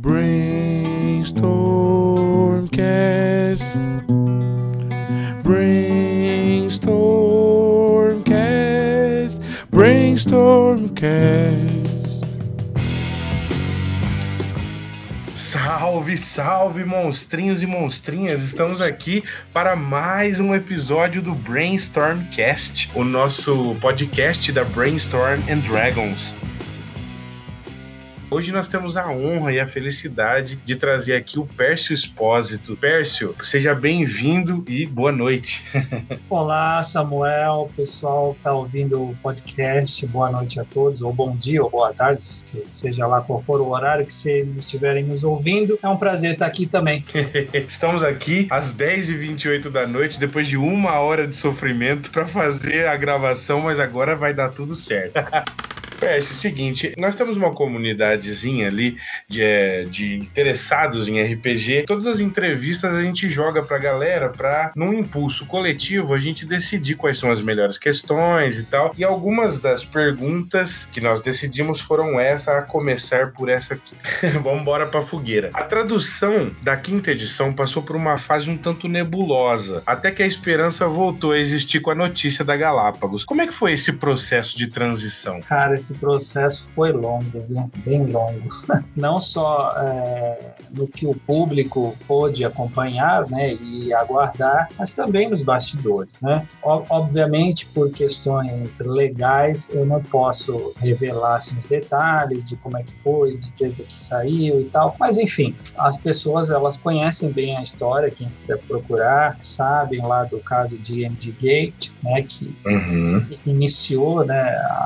Brainstormcast. Brainstormcast. Brainstormcast. Salve, salve, monstrinhos e monstrinhas! Estamos aqui para mais um episódio do Brainstormcast, o nosso podcast da Brainstorm and Dragons. Hoje nós temos a honra e a felicidade de trazer aqui o Pércio Espósito. Pércio, seja bem-vindo e boa noite. Olá, Samuel, pessoal que está ouvindo o podcast, boa noite a todos, ou bom dia, ou boa tarde, seja lá qual for o horário que vocês estiverem nos ouvindo. É um prazer estar aqui também. Estamos aqui às 10h28 da noite, depois de uma hora de sofrimento para fazer a gravação, mas agora vai dar tudo certo. É, o seguinte, nós temos uma comunidadezinha ali de, é, de interessados em RPG. Todas as entrevistas a gente joga pra galera pra, num impulso coletivo, a gente decidir quais são as melhores questões e tal. E algumas das perguntas que nós decidimos foram essa, a começar por essa aqui. Vamos embora pra fogueira. A tradução da quinta edição passou por uma fase um tanto nebulosa, até que a esperança voltou a existir com a notícia da Galápagos. Como é que foi esse processo de transição? Cara, esse processo foi longo, viu? bem longo. Não só é, no que o público pôde acompanhar né, e aguardar, mas também nos bastidores. Né? Obviamente, por questões legais, eu não posso revelar assim, os detalhes de como é que foi, de empresa que saiu e tal, mas enfim, as pessoas elas conhecem bem a história, quem quiser procurar, sabem lá do caso de MD Gate, né, que uhum. iniciou né,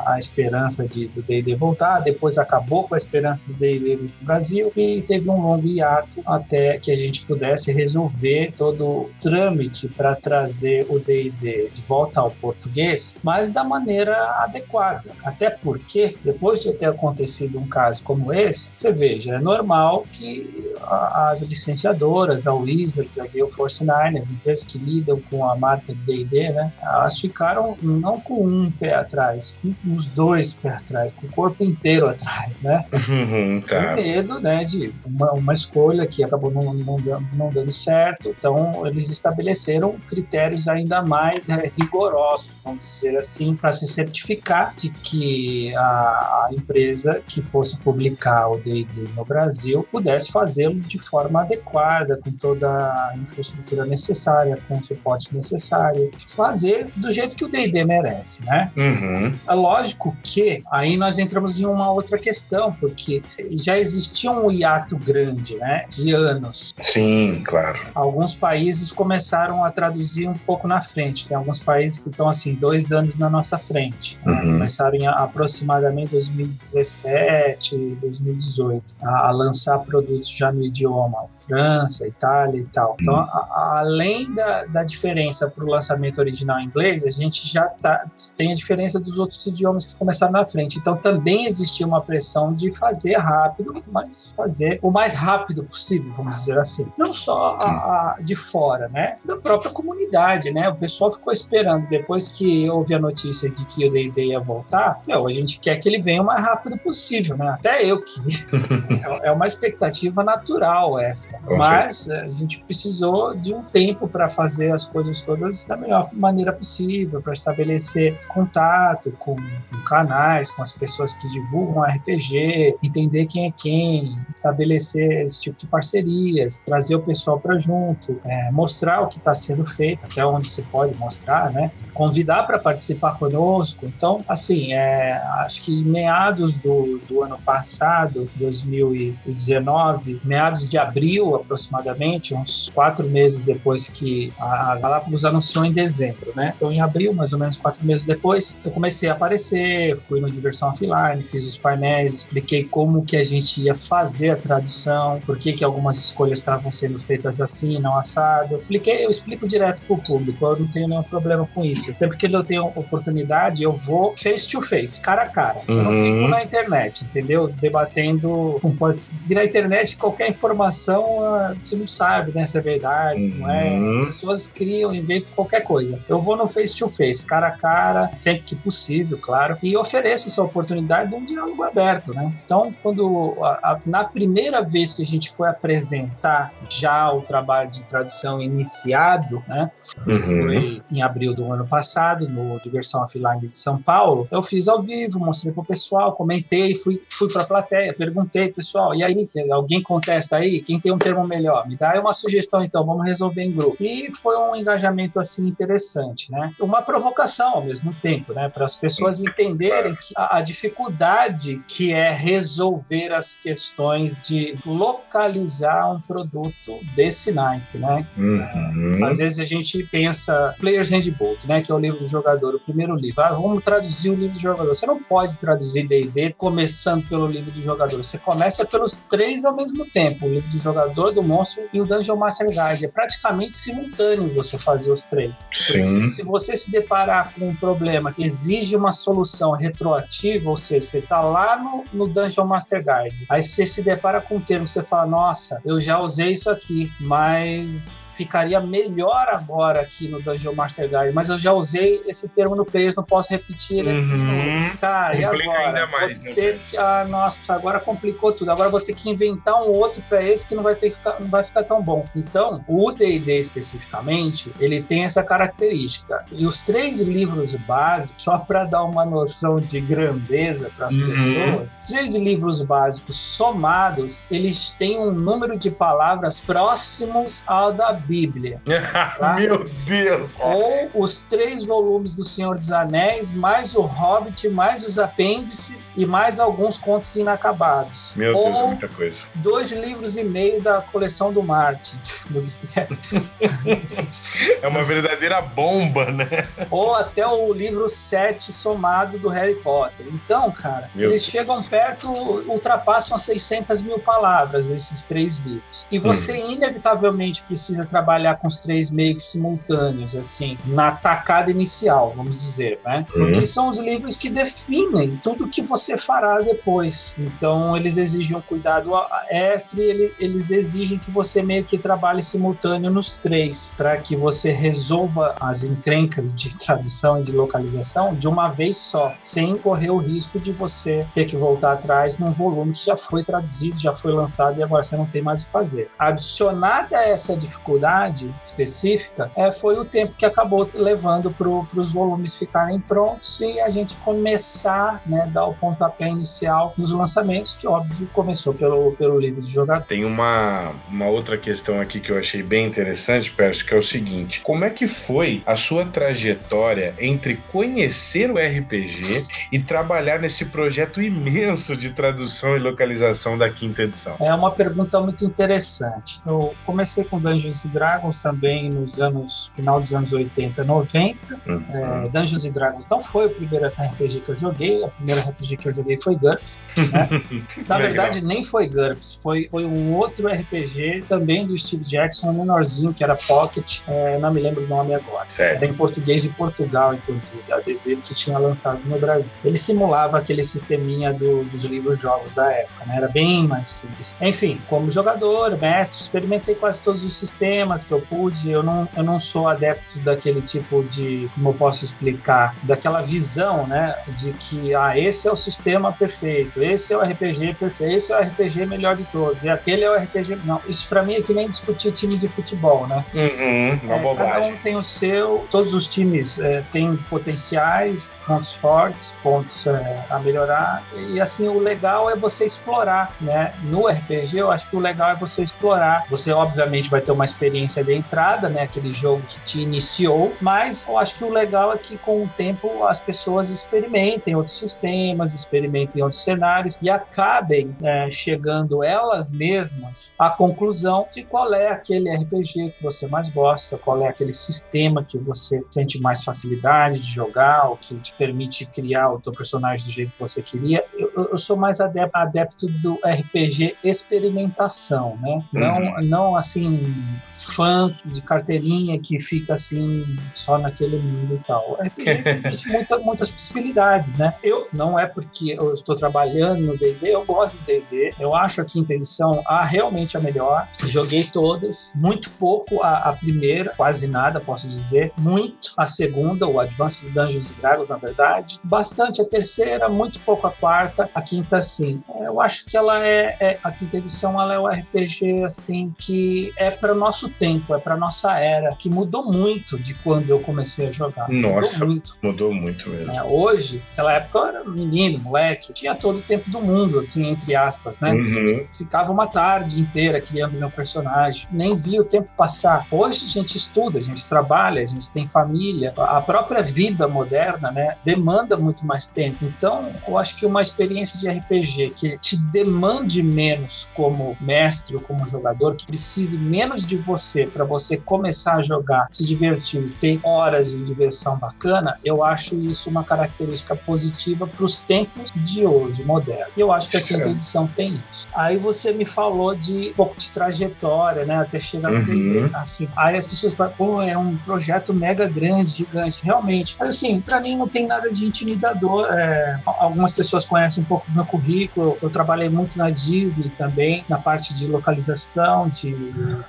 a esperança de, do D&D voltar, depois acabou com a esperança do D&D vir para o Brasil e teve um longo hiato até que a gente pudesse resolver todo o trâmite para trazer o D&D de volta ao português, mas da maneira adequada. Até porque, depois de ter acontecido um caso como esse, você veja, é normal que as licenciadoras, a Wizards, a Gale Force Nine, as empresas que lidam com a marca D&D, né, elas ficaram não com um pé atrás, com os dois pés atrás, com o corpo inteiro atrás, né? Uhum, tá. Com medo, né, de uma, uma escolha que acabou não, não, dando, não dando certo. Então, eles estabeleceram critérios ainda mais é, rigorosos, vamos dizer assim, para se certificar de que a, a empresa que fosse publicar o D&D no Brasil pudesse fazê-lo de forma adequada, com toda a infraestrutura necessária, com o suporte necessário, fazer do jeito que o D&D merece, né? Uhum. É lógico que aí nós entramos em uma outra questão, porque já existia um hiato grande, né? De anos. Sim, claro. Alguns países começaram a traduzir um pouco na frente. Tem alguns países que estão, assim, dois anos na nossa frente. Né? Uhum. Começaram em aproximadamente 2017, 2018, a, a, lançar produtos já no idioma França, Itália e tal. Então, uhum. a, a, além da, da diferença para o lançamento original em inglês, a gente já tá, tem a diferença dos outros idiomas que começaram na frente. Então também existia uma pressão de fazer rápido, mas fazer o mais rápido possível, vamos dizer assim. Não só a, a, de fora, né? Da própria comunidade, né? O pessoal ficou esperando. Depois que houve a notícia de que o D&D ia voltar, meu, a gente quer que ele venha o mais rápido possível, né? Até eu queria. é, é uma expectativa natural essa. Mas a gente precisou de um tempo para fazer as coisas todas da melhor maneira possível, para estabelecer contato com, com canais, com as pessoas que divulgam RPG, entender quem é quem, estabelecer esse tipo de parcerias, trazer o pessoal para junto, é, mostrar o que está sendo feito, até onde você pode mostrar, né? Convidar para participar conosco. Então, assim, é, acho que meados do, do ano passado, 2019, meados de abril aproximadamente, uns quatro meses depois que a Galápagos anunciou em dezembro, né? Então, em abril, mais ou menos quatro meses depois, eu comecei a aparecer, fui no Diversão Offline, fiz os painéis, expliquei como que a gente ia fazer a tradução, por que que algumas escolhas estavam sendo feitas assim, não assado. Eu expliquei, eu explico direto para o público, eu não tenho nenhum problema com isso. Sempre que eu tenho oportunidade, eu vou face to face, cara a cara. Uhum. Eu não fico uhum. na internet, entendeu? Debatendo, pode na internet qualquer informação uh, você não sabe né, se é verdade, se não é. Uhum. As pessoas criam, inventam qualquer coisa. Eu vou no face to face, cara a cara, sempre que possível, claro, e ofereço essa oportunidade de um diálogo aberto, né? Então, quando a- a- na primeira vez que a gente foi apresentar já o trabalho de tradução iniciado, né? que Uhum. foi em abril do ano passado, no Diversão Offline de São Paulo. Eu fiz ao vivo, mostrei pro pessoal, comentei, fui, fui pra plateia, perguntei, pessoal, e aí, alguém contesta aí? Quem tem um termo melhor? Me dá uma sugestão então, vamos resolver em grupo. E foi um engajamento assim interessante, né? Uma provocação ao mesmo tempo, né? Para as pessoas entenderem que a, a dificuldade que é resolver as questões de localizar um produto desse naipe, né? Uhum. Às vezes a gente pensa Player's Handbook, né, que é o livro do jogador, o primeiro livro. Ah, vamos traduzir o livro do jogador. Você não pode traduzir D&D começando pelo livro do jogador. Você começa pelos três ao mesmo tempo, o livro do jogador, do monstro e o Dungeon Master Guide. É praticamente simultâneo você fazer os três. Sim. Porque se você se deparar com um problema que exige uma solução retroativa, ou seja, você está lá no, no Dungeon Master Guide, aí você se depara com um termo, você fala, nossa, eu já usei isso aqui, mas ficaria melhor agora aqui no Dungeon Master Guide, mas eu já usei esse termo no Players, não posso repetir aqui. Uhum. no- Cara, e Complica agora? ainda mais, vou né, ter que, ah, nossa, agora complicou tudo. Agora vou ter que inventar um outro para esse que não vai ter que ficar, não vai ficar tão bom. Então, o D&D especificamente, ele tem essa característica. E os três livros básicos, só para dar uma noção de grandeza para as Uhum. pessoas, três livros básicos somados, eles têm um número de palavras próximos ao da Bíblia. Tá? Meu Deus. Ou os três volumes do Senhor dos Anéis, mais o Hobbit, mais os apêndices e mais alguns contos inacabados. Meu Deus, é Ou muita coisa. dois livros e meio da coleção do Martin. do- É uma verdadeira bomba, né? Ou até o livro 7 somado do Harry Potter. Então, cara, Meu eles Deus. chegam perto, ultrapassam as 600 mil palavras, esses três livros. E você Hum. inevitavelmente precisa trabalhar com os três meio que simultâneos, assim, na tacada inicial, vamos dizer, né? Uhum. Porque são os livros que definem tudo que você fará depois. Então, eles exigem um cuidado extra e ele- eles exigem que você meio que trabalhe simultâneo nos três, para que você resolva as encrencas de tradução e de localização de uma vez só, sem correr o risco de você ter que voltar atrás num volume que já foi traduzido, já foi lançado e agora você não tem mais o que fazer. Adicionada a essa dificuldade específica, é, foi o tempo que acabou levando para os volumes ficarem prontos e a gente começar, né, dar o pontapé inicial nos lançamentos, que óbvio começou pelo, pelo livro de jogador. Tem uma, uma outra questão aqui que eu achei bem interessante, Pércio, que é o seguinte: como é que foi a sua trajetória entre conhecer o RPG e trabalhar nesse projeto imenso de tradução e localização da quinta edição? É uma pergunta muito interessante. Eu comecei com Dungeons and Dragons também nos anos final dos anos 80, 90. Uhum. É, Dungeons and Dragons não foi o primeiro RPG que eu joguei. A primeira RPG que eu joguei foi GURPS. né? Na Legal. verdade, nem foi GURPS. Foi, foi um outro RPG também do Steve Jackson, um menorzinho, que era Pocket. É, não me lembro o nome agora. Certo. Era em português de Portugal, inclusive, a DB que tinha lançado no Brasil. Ele simulava aquele sisteminha do- dos livros-jogos da época, né? Era bem mais simples. Enfim, como jogador, mestre, experimentei quase todos os sistemas que eu pude. Eu não, eu não sou adepto daquele tipo de, como eu posso explicar, daquela visão, né? De que, ah, esse é o sistema perfeito, esse é o RPG perfeito, esse é o RPG melhor de todos, e aquele é o RPG. Não, isso pra mim é que nem discutir time de futebol, né? Uhum, uma É, cada bobagem. um tem o seu, todos os times é, têm potenciais, pontos fortes, pontos é, a melhorar, e assim, o legal é você explorar, né? No RPG, eu acho que o legal é você explorar. Você, obviamente, vai ter uma experiência de entrada, né? Aquele jogo que te iniciou, mas eu acho que o legal é que com o tempo as pessoas experimentem outros sistemas, experimentem outros cenários e acabem é, chegando elas mesmas à conclusão de qual é aquele RPG que você mais gosta, qual é aquele sistema que você sente mais facilidade de jogar, ou que te permite criar o teu personagem do jeito que você queria. Eu, eu- sou mais adepto, adepto do RPG experimentação, né? Não, não assim, fã de carteirinha que fica assim só naquele mundo e tal. O RPG permite muita, muitas possibilidades, né? Eu, não é porque eu estou trabalhando no D&D, eu gosto do D&D, eu acho a quinta edição edição a realmente a melhor. Joguei todas, muito pouco a, a primeira, quase nada, posso dizer. Muito a segunda, o Advanced Dungeons Dragons, na verdade. Bastante a terceira, muito pouco a quarta. A quinta, sim. Eu acho que ela é, é a quinta edição, ela é o RPG, assim, que é para nosso tempo, é para nossa era, que mudou muito de quando eu comecei a jogar. Nossa, mudou muito. Mudou muito mesmo. É, hoje, naquela época eu era menino, moleque, tinha todo o tempo do mundo, assim, entre aspas, né? Uhum. Ficava uma tarde inteira criando meu personagem, nem via o tempo passar. Hoje a gente estuda, a gente trabalha, a gente tem família, a própria vida moderna, né, demanda muito mais tempo. Então, eu acho que uma experiência de RPG que te demande menos como mestre ou como jogador, que precise menos de você para você começar a jogar, se divertir, ter horas de diversão bacana, eu acho isso uma característica positiva para os tempos de hoje, moderno. E eu acho que a quinta edição tem isso. Aí você me falou de um pouco de trajetória, né, até chegar no Uhum. assim. Aí as pessoas falam, pô, é um projeto mega grande, gigante, realmente. Mas assim, para mim não tem nada de intimidador. É, algumas pessoas conhecem um pouco do meu currículo. Eu trabalhei muito na Disney também, na parte de localização de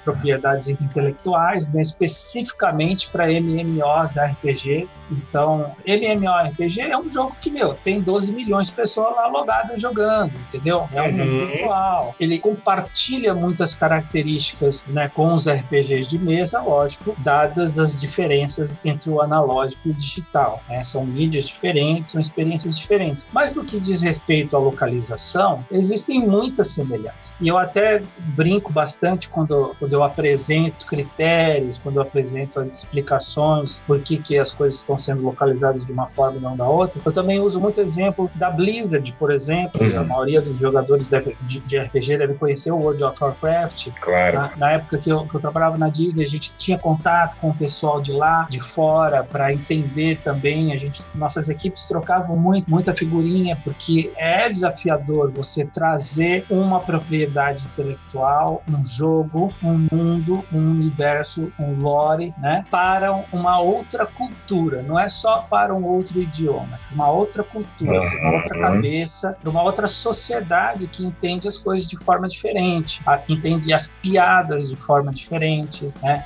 propriedades intelectuais, né, especificamente para MMOs, RPGs. Então, MMORPG é um jogo que, meu, tem 12 milhões de pessoas lá logadas jogando, entendeu? É um mundo Uhum. virtual. Ele compartilha muitas características né, com os RPGs de mesa, lógico, dadas as diferenças entre o analógico e o digital. né? São mídias diferentes, são experiências diferentes. Mas no que diz respeito à localização, existem muitas semelhanças. E eu até brinco bastante quando, quando eu apresento critérios, quando eu apresento as explicações por que, que as coisas estão sendo localizadas de uma forma e não da outra. Eu também uso muito exemplo da Blizzard, por exemplo. Uhum. A maioria dos jogadores deve- de, de RPG deve conhecer o World of Warcraft. Claro. Na, na época que eu, que eu trabalhava na Disney, a gente tinha contato com o pessoal de lá, de fora, para entender também. A gente, nossas equipes trocavam muito, muita figurinha, porque é desafiador você trazer uma propriedade intelectual, um jogo, um mundo, um universo, um lore, né, para uma outra cultura. Não é só para um outro idioma, uma outra cultura, uma outra Uhum. cabeça, para uma outra sociedade que entende as coisas de forma diferente, entende as piadas de forma diferente, né?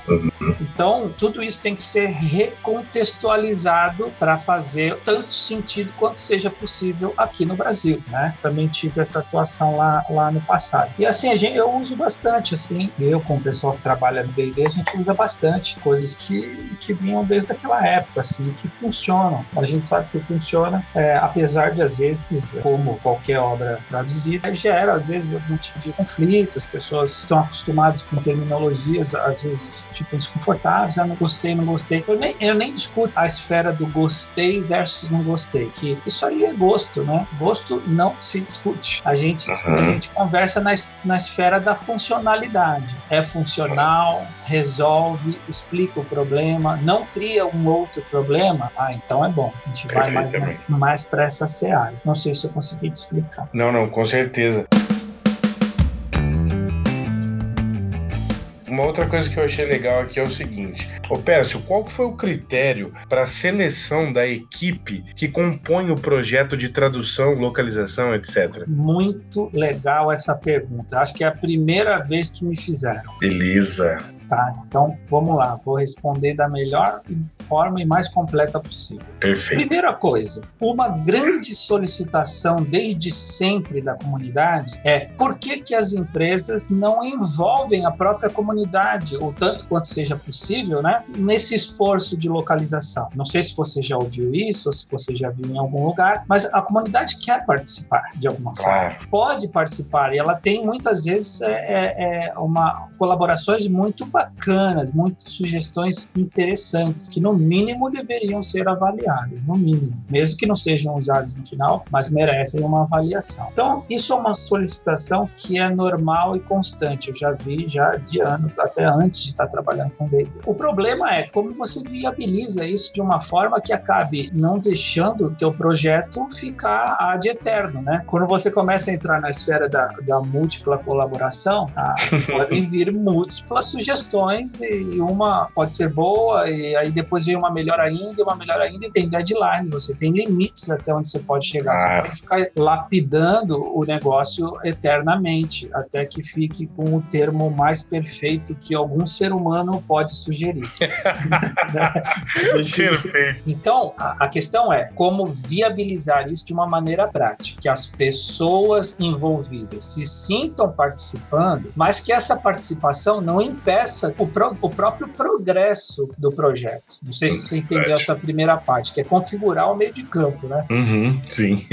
Então, tudo isso tem que ser recontextualizado para fazer tanto sentido quanto seja possível aqui no Brasil, né? Também tive essa atuação lá, lá no passado. E assim, a gente, eu uso bastante, assim, eu com o pessoal que trabalha no B&B, a gente usa bastante coisas que, que vinham desde aquela época, assim, que funcionam. A gente sabe que funciona, é, apesar de, às vezes, como qualquer obra traduzida, gera, às vezes, algum tipo de conflito, as pessoas estão acostumadas com terminologias, às vezes ficam desconfortáveis, ah, não gostei, não gostei. Eu nem, eu nem discuto a esfera do gostei versus não gostei, que isso aí é gosto, né? Gosto não se discute. A gente, Uhum. a gente conversa na, na esfera da funcionalidade. É funcional, resolve, explica o problema, não cria um outro problema, ah, então é bom. A gente vai mais, nessa- mais para essa seara. Não sei se eu consegui te explicar. Não, não, com certeza. Uma outra coisa que eu achei legal aqui é o seguinte: Ô Pércio, qual foi o critério para a seleção da equipe que compõe o projeto de tradução, localização, etc? Muito legal essa pergunta. Acho que é a primeira vez que me fizeram. Beleza. Tá, então vamos lá, vou responder da melhor forma e mais completa possível. Perfeito. Primeira coisa, uma grande solicitação desde sempre da comunidade é por que, que as empresas não envolvem a própria comunidade, ou tanto quanto seja possível, né, nesse esforço de localização. Não sei se você já ouviu isso, ou se você já viu em algum lugar, mas a comunidade quer participar de alguma forma Claro. pode participar e ela tem muitas vezes é, é, é uma colaborações muito bacanas, muitas sugestões interessantes que no mínimo deveriam ser avaliadas, no mínimo, mesmo que não sejam usadas no final, mas merecem uma avaliação. Então isso é uma solicitação que é normal e constante. Eu já vi já de anos, até antes de estar trabalhando com D&D. O problema é como você viabiliza isso de uma forma que acabe não deixando o teu projeto ficar ad eterno, né? Quando você começa a entrar na esfera da, da múltipla colaboração, ah, podem vir múltiplas sugestões e uma pode ser boa, e aí depois vem uma melhor ainda, e uma melhor ainda, e tem deadline, você tem limites até onde você pode chegar. Ah. Você pode ficar lapidando o negócio eternamente, até que fique com o termo mais perfeito que algum ser humano pode sugerir. Perfeito. Então, a, a questão é como viabilizar isso de uma maneira prática, que as pessoas envolvidas se sintam participando, mas que essa participação não impeça o, pro, o próprio progresso do projeto. Não sei se você entendeu essa primeira parte, que é configurar o meio de campo, né? Uhum, sim.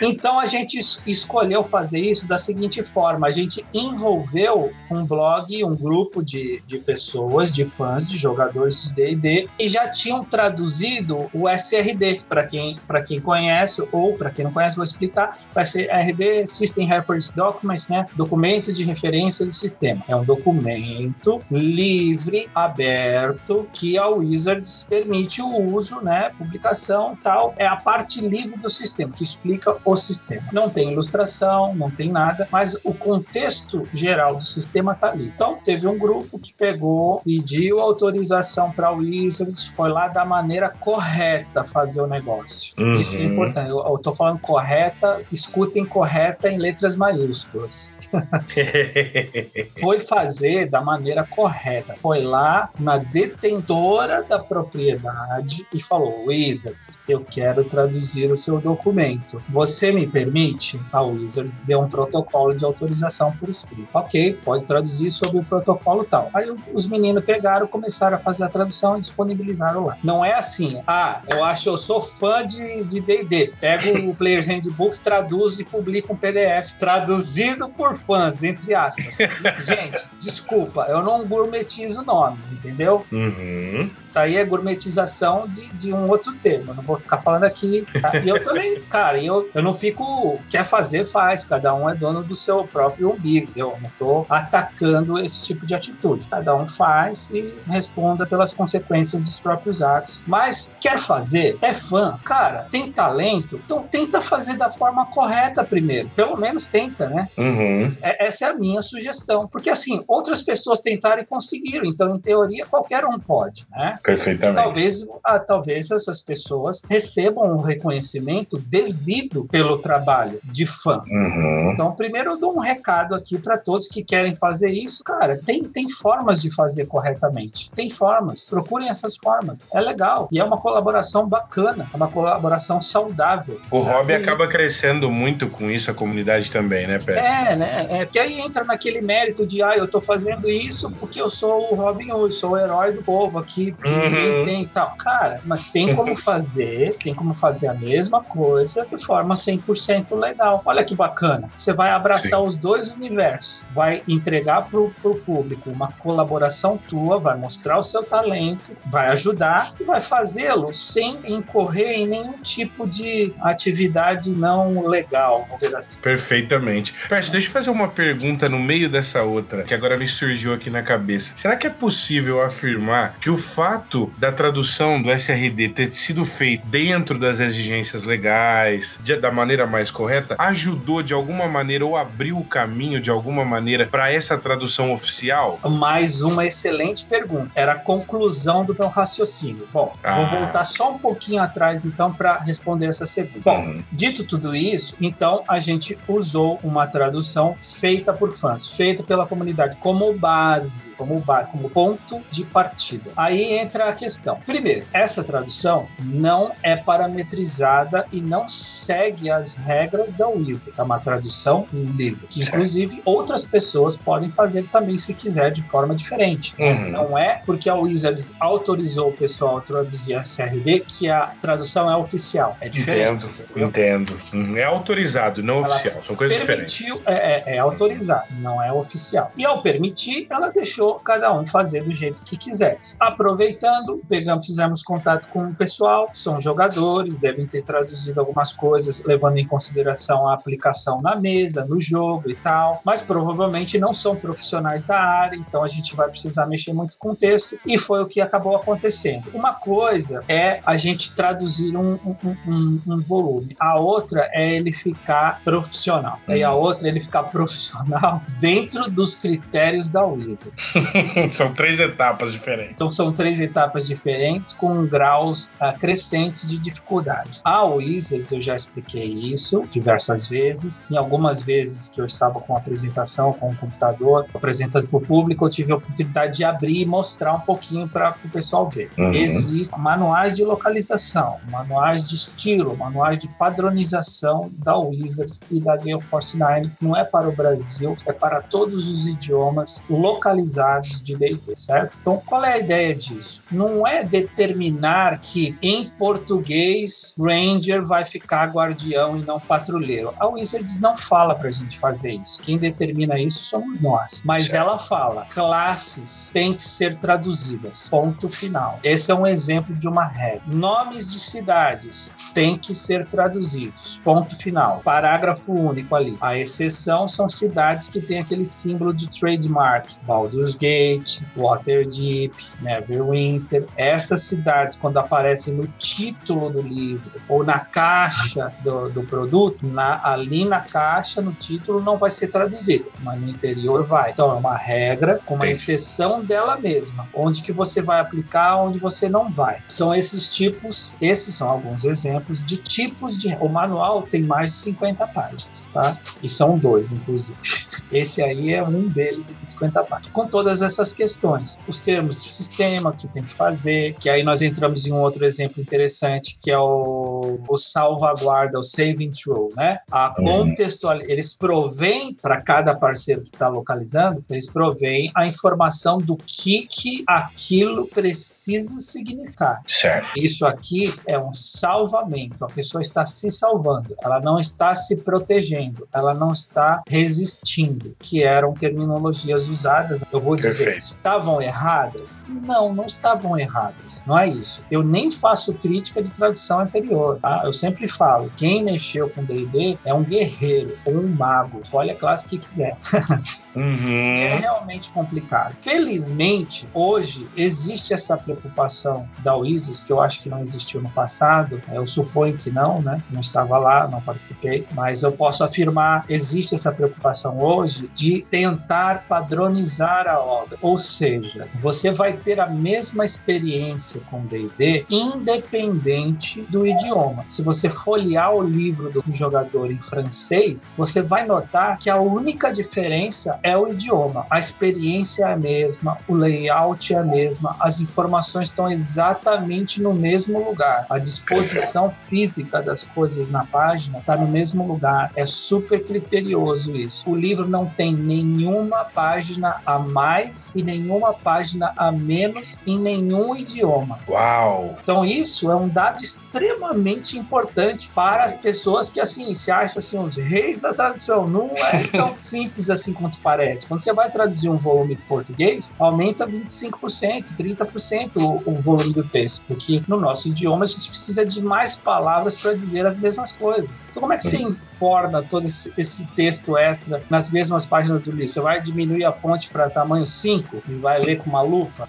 então a gente escolheu fazer isso da seguinte forma: a gente envolveu um blog, um grupo de, de pessoas, de fãs, de jogadores de DD, e já tinham traduzido o SRD. Para quem, quem conhece, ou para quem não conhece, vou explicar: o SRD System Reference Document, né? Documento de referência do sistema. É um documento livre, aberto, que a Wizards permite o uso, né? Publicação tal. É a parte livre do sistema, que explica o sistema. Não tem ilustração, não tem nada, mas o contexto geral do sistema está ali. Então, teve um grupo que pegou, pediu autorização para o Wizards, foi lá da maneira correta fazer o negócio. Uhum. Isso é importante. Eu estou falando correta, escutem correta em letras maiúsculas. foi fazer da maneira correta. Foi lá na detentora da propriedade e falou: Wizards, eu quero traduzir o seu documento. Você me permite? A Wizards deu um protocolo de autorização por escrito. Ok, pode traduzir sobre o protocolo tal. Aí os meninos pegaram, começaram a fazer a tradução e disponibilizaram lá. Não é assim, ah, eu acho, eu sou fã de D&D. Pego o Player's Handbook, traduzo e publico um PDF traduzido por fãs, entre aspas. Gente, desculpa, eu não gourmetizo nomes, entendeu? Uhum. Isso aí é gourmetização de, de um outro termo. Não vou ficar falando aqui. Tá? E eu também, cara, eu, eu não fico. Quer fazer, faz. Cada um é dono do seu próprio umbigo. Eu não tô atacando esse tipo de atitude. Cada um faz e responda pelas consequências dos próprios atos. Mas quer fazer? É fã? Cara, tem talento? Então tenta fazer da forma correta primeiro. Pelo menos tenta, né? Uhum. É, essa é a minha sugestão. Porque assim, outras pessoas tentaram e conseguiram. Então, em teoria, qualquer um pode, né? Perfeitamente. E talvez, ah, talvez essas pessoas recebam um reconhecimento devido pelo trabalho de fã. Uhum. Então, primeiro eu dou um recado aqui para todos que querem fazer isso. Cara, tem, tem formas de fazer corretamente. Tem formas. Procurem essas formas. É legal. E é uma colaboração bacana. É uma colaboração saudável. O hobby acaba crescendo muito com isso, a comunidade também, né, Pedro? É, né? É, porque aí entra naquele mérito de, ah, eu tô fazendo isso porque eu sou o Robin Hood, sou o herói do povo aqui, que uhum. ninguém tem e tal. Cara, mas tem como fazer, tem como fazer a mesma coisa de forma 100% legal. Olha que bacana. Você vai abraçar Sim. os dois universos, vai entregar pro, pro público uma colaboração tua, vai mostrar o seu talento, vai ajudar e vai fazê-lo sem incorrer em nenhum tipo de atividade não legal, vamos dizer assim. Perfeitamente. Pércio, deixa eu fazer uma pergunta no meio dessa outra, que agora me surgiu aqui na cabeça. Será que é possível afirmar que o fato da tradução do SRD ter sido feito dentro das exigências legais, de, da maneira mais correta, ajudou de alguma maneira ou abriu o caminho de alguma maneira para essa tradução oficial? Mais uma excelente pergunta. Era a conclusão do meu raciocínio. Bom, ah. vou voltar só um pouquinho atrás então para responder essa segunda. Bom, uhum. dito tudo isso, então a gente usou uma tradução feita por fãs, feita pela comunidade como base, como base, como ponto de partida. Aí entra a questão. Primeiro, essa tradução não é parametrizada e não segue as regras da Wizard. É uma tradução livre, que inclusive outras pessoas podem fazer também se quiser de forma diferente. Uhum. Não é porque a Wizards autorizou o pessoal a traduzir a CRD que a tradução é oficial. É diferente. Entendo, entendo. Uhum. É autorizado, não ela oficial. São coisas permitiu, diferentes. É, é, é autorizado, não é oficial. E ao permitir, ela deixou cada um fazer do jeito que quisesse. Aproveitando, pegamos, fizemos contato com o pessoal, são jogadores, devem ter traduzido algumas coisas, levando em consideração a aplicação na mesa, no jogo e tal, mas provavelmente não são profissionais da área, então a gente vai precisar mexer muito com o texto, e foi o que acabou acontecendo. Uma coisa é a gente traduzir um, um, um, um volume, a outra é ele ficar profissional, e a outra é ele ficar profissional dentro dos critérios da Wizards. são três etapas diferentes. Então são três etapas diferentes com graus uh, crescentes de dificuldade. A Wizards, eu já expliquei isso diversas vezes. Em algumas vezes que eu estava com a apresentação com o computador, apresentando para o público, eu tive a oportunidade de abrir e mostrar um pouquinho para o pessoal ver. Uhum. Existem manuais de localização, manuais de estilo, manuais de padronização da Wizards e da Gale Force 9. Não é para o Brasil, é para todos os idiomas localizados de D&D, certo? Então, qual é a ideia disso? Não é determinar que em português Ranger vai ficar guardião e não patrulheiro. A Wizards não fala para a gente fazer isso. Quem determina isso somos nós. Mas certo. ela fala: classes têm que ser traduzidas. Ponto final. Esse é um exemplo de uma regra. Nomes de cidades têm que ser traduzidos. Ponto final. Parágrafo único ali. A exceção são cidades que têm aquele símbolo de trademark. Baldur's Gate, Waterdeep, Neverwinter. Essas cidades, quando aparecem no título do livro ou na caixa do, do produto, na, ali na caixa, no título, não vai ser traduzido, mas no interior vai. Então é uma regra com uma exceção dela mesma, onde que você vai aplicar, onde você não vai. São esses tipos, esses são alguns exemplos de tipos de. O manual tem mais de 50 páginas, tá? E são dois, inclusive. Esse aí é um deles de 50 páginas. Com todas essas questões, os termos de sistema que tem que fazer, que aí nós entramos em um outro exemplo interessante, que é o, o salvaguarda, o saving throw, né? A uhum. contextual, eles provêm para cada parceiro que está localizando, eles provêm a informação do que que aquilo precisa significar. Certo. Isso aqui é um salvamento. A pessoa está se salvando, ela não está se protegendo, ela não está resistindo, que eram terminologias usadas. Eu vou dizer, Perfeito. estavam erradas? Não, não estavam erradas. Não é isso. Eu nem faço crítica de tradução anterior. Tá? Eu sempre falo, quem mexeu com D&D é um guerreiro ou um mago. Escolhe a classe que quiser. Uhum. É realmente complicado. Felizmente, hoje existe essa preocupação da Wizards, que eu acho que não existiu no passado. Eu suponho que não, né? Não estava lá, não participei, mas eu posso afirmar existe essa preocupação hoje de tentar padronizar a obra. Ou seja, você vai ter a mesma experiência com D&D independente do idioma. Se você folhear o livro do jogador em francês, você vai notar que a única diferença é o idioma. A experiência é a mesma, o layout é a mesma, as informações estão exatamente no mesmo lugar. A disposição física das coisas na página está no mesmo lugar. É super criterioso isso. O livro não tem nenhuma página a mais e nenhuma página a menos em nenhum idioma. Uau! Então isso é um dado extremamente importante para as pessoas que assim se acham assim os reis da tradução. Não é tão simples assim quanto parece. Quando você vai traduzir um volume de português, aumenta 25%, 30% o, o volume do texto, porque no nosso idioma a gente precisa de mais palavras para dizer as mesmas coisas. Então, como é que você informa todo esse, esse texto extra nas mesmas páginas do Você vai diminuir a fonte para tamanho 5 e vai ler com uma lupa?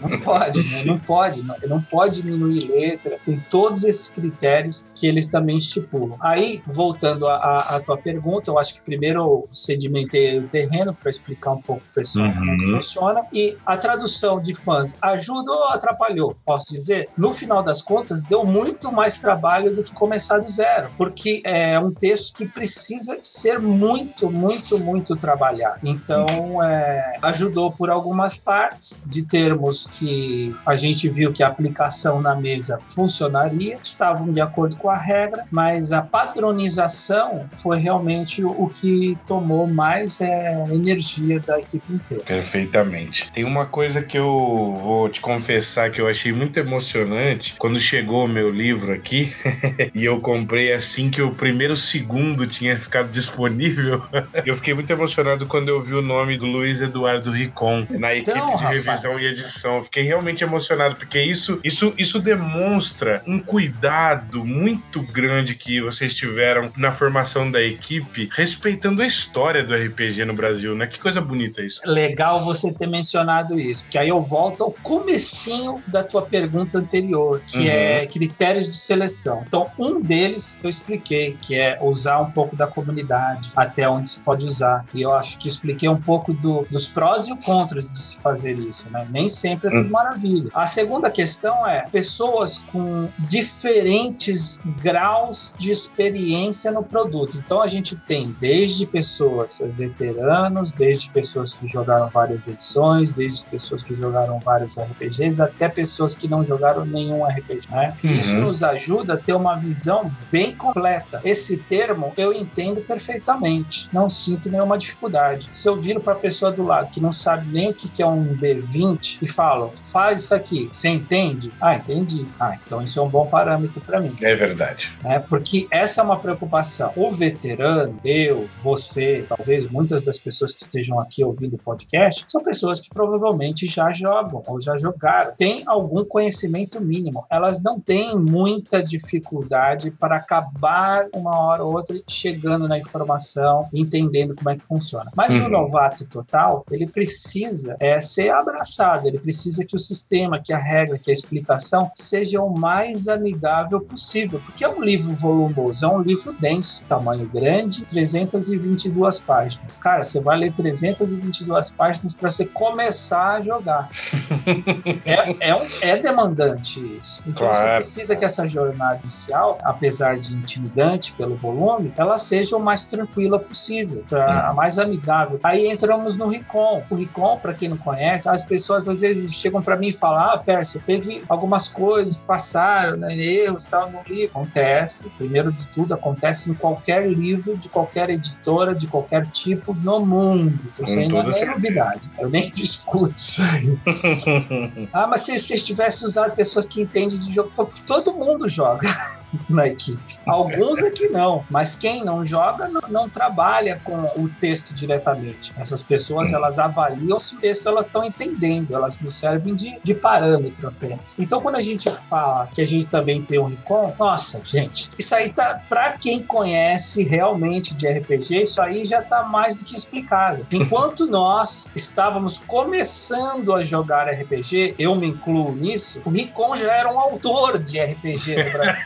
Não pode, né? não pode, não, não pode diminuir letra. Tem todos esses critérios que eles também estipulam. Aí, voltando à tua pergunta, eu acho que primeiro eu sedimentei o terreno para explicar um pouco o pessoal uhum. como funciona. E a tradução de fãs ajuda ou atrapalhou? Posso dizer, no final das contas, deu muito mais trabalho do que começar do zero, porque é um texto que precisa ser muito, muito, muito trabalhado. Então, é, ajudou por algumas partes, de termos que a gente viu que a aplicação na mesa funcionaria, estavam de acordo com a regra, mas a padronização foi realmente o que tomou mais é, energia da equipe inteira. Perfeitamente. Tem uma coisa que eu vou te confessar que eu achei muito emocionante quando chegou o meu livro aqui e eu comprei assim que o primeiro segundo tinha ficado disponível. eu fiquei muito emocionado quando eu vi o nome do Luiz Eduardo Ricon na então, equipe de revisão rapaz. e edição. Fiquei realmente emocionado porque isso, isso, isso demonstra um cuidado muito grande que vocês tiveram na formação da equipe, respeitando a história do RPG no Brasil Brasil, né? Que coisa bonita isso. Legal você ter mencionado isso, que aí eu volto ao comecinho da tua pergunta anterior, que uhum. é critérios de seleção. Então, um deles eu expliquei, que é usar um pouco da comunidade, até onde se pode usar. E eu acho que expliquei um pouco do do, dos prós e os contras de se fazer isso, né? Nem sempre é tudo hum. maravilha. A segunda questão é pessoas com diferentes graus de experiência no produto. Então a gente tem desde pessoas veteranos, desde pessoas que jogaram várias edições, desde pessoas que jogaram vários RPGs, até pessoas que não jogaram nenhum RPG. Né? Uhum. Isso nos ajuda a ter uma visão bem completa. Esse termo eu entendo perfeitamente, não sinto nenhuma dificuldade. Se eu viro para a pessoa do lado que não sabe nem o que é um D20 e falo, faz isso aqui, você entende? Ah, entendi. Ah, então isso é um bom parâmetro para mim. É verdade. É, porque essa é uma preocupação. O veterano, eu, você, talvez muitas das pessoas que estejam aqui ouvindo o podcast, são pessoas que provavelmente já jogam ou já jogaram, têm algum conhecimento mínimo. Elas não têm muita dificuldade para acabar uma hora ou outra chegando na informação, entendendo como é que funciona. Mas uhum. o novato total, ele precisa é, ser abraçado, ele precisa que o sistema, que a regra, que a explicação seja o mais amigável possível, porque é um livro volumoso, é um livro denso, tamanho grande, 322 páginas. Cara, você vai ler 322 páginas para você começar a jogar. é, é, um, é demandante isso. Então claro. você precisa que essa jornada inicial, apesar de intimidante pelo volume, ela seja o mais tranquila possível, pra, a mais amigável. Aí entramos no Ricom. O Ricom, para quem não conhece, as pessoas às vezes chegam para mim e falam: Ah, Pércio, teve algumas coisas que passaram, né, erros tal, no livro. Acontece, primeiro de tudo, acontece em qualquer livro, de qualquer editora, de qualquer tipo no mundo. Então, isso aí não é novidade. Eu nem discuto isso aí. ah, mas se vocês tivessem usado pessoas que entendem de jogo, todo mundo joga na equipe. Alguns aqui não, mas quem não joga não, não, trabalha com o texto diretamente. Essas pessoas elas avaliam se o texto elas estão entendendo, elas não servem de, de parâmetro apenas. Então quando a gente fala que a gente também tem um Recon, nossa, gente, isso aí tá para quem conhece realmente de RPG, isso aí já tá mais do que explicado. Enquanto nós estávamos começando a jogar RPG, eu me incluo nisso, o Ricon já era um autor de RPG no Brasil.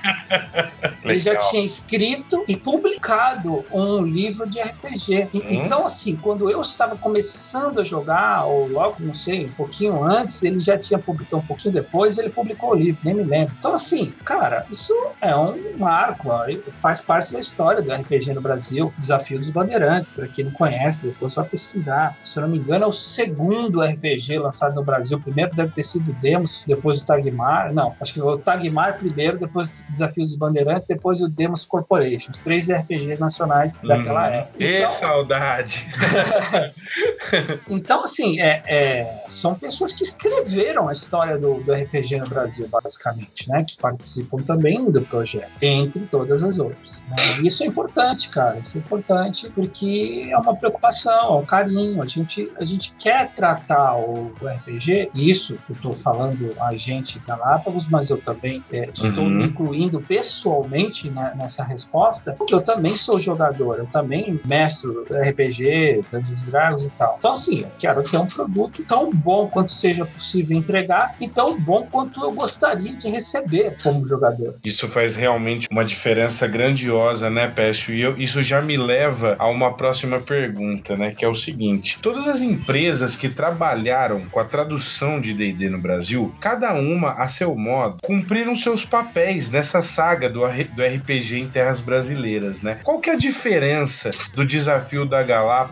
Ele já tinha escrito e publicado um livro de RPG. Hum. Então, assim, quando eu estava começando a jogar, ou logo, não sei, um pouquinho antes, ele já tinha publicado, um pouquinho depois, ele publicou o livro, nem me lembro. Então, assim, cara, isso é um marco, ó, faz parte da história do RPG no Brasil. Desafio dos Bandeirantes, para quem não conhece, depois vai pesquisar. Se eu não me engano, é o segundo RPG lançado no Brasil. O primeiro deve ter sido o Demos, depois o Tagmar. Não, acho que o Tagmar primeiro, depois o Desafio dos Bandeirantes, depois o Demos Corporation. Os três RPGs nacionais hum, daquela época. Então, que saudade! então, assim, é, é, são pessoas que escreveram a história do, do RPG no Brasil, basicamente, né? Que participam também do projeto, entre todas as outras. Né? Isso é importante, cara. Isso é importante porque é uma preocupação, é um carinho. A gente, a gente quer tratar o, o RPG, e isso eu estou falando a gente Galápagos, mas eu também é, estou uhum. me incluindo pessoalmente na, nessa resposta, porque eu também sou jogador, eu também mestro RPG, Dungeons Dragons e tal. Então, assim, eu quero ter um produto tão bom quanto seja possível entregar e tão bom quanto eu gostaria de receber como jogador. Isso faz realmente uma diferença grandiosa, né, Pécio? E eu, isso já me leva a uma próxima pergunta, né, que é o seguinte: todas as empresas que trabalharam com a tradução de D&D no Brasil, cada uma a seu modo, cumpriram seus papéis nessa saga do, do RPG em terras brasileiras, né? Qual que é a diferença do desafio da Galápagos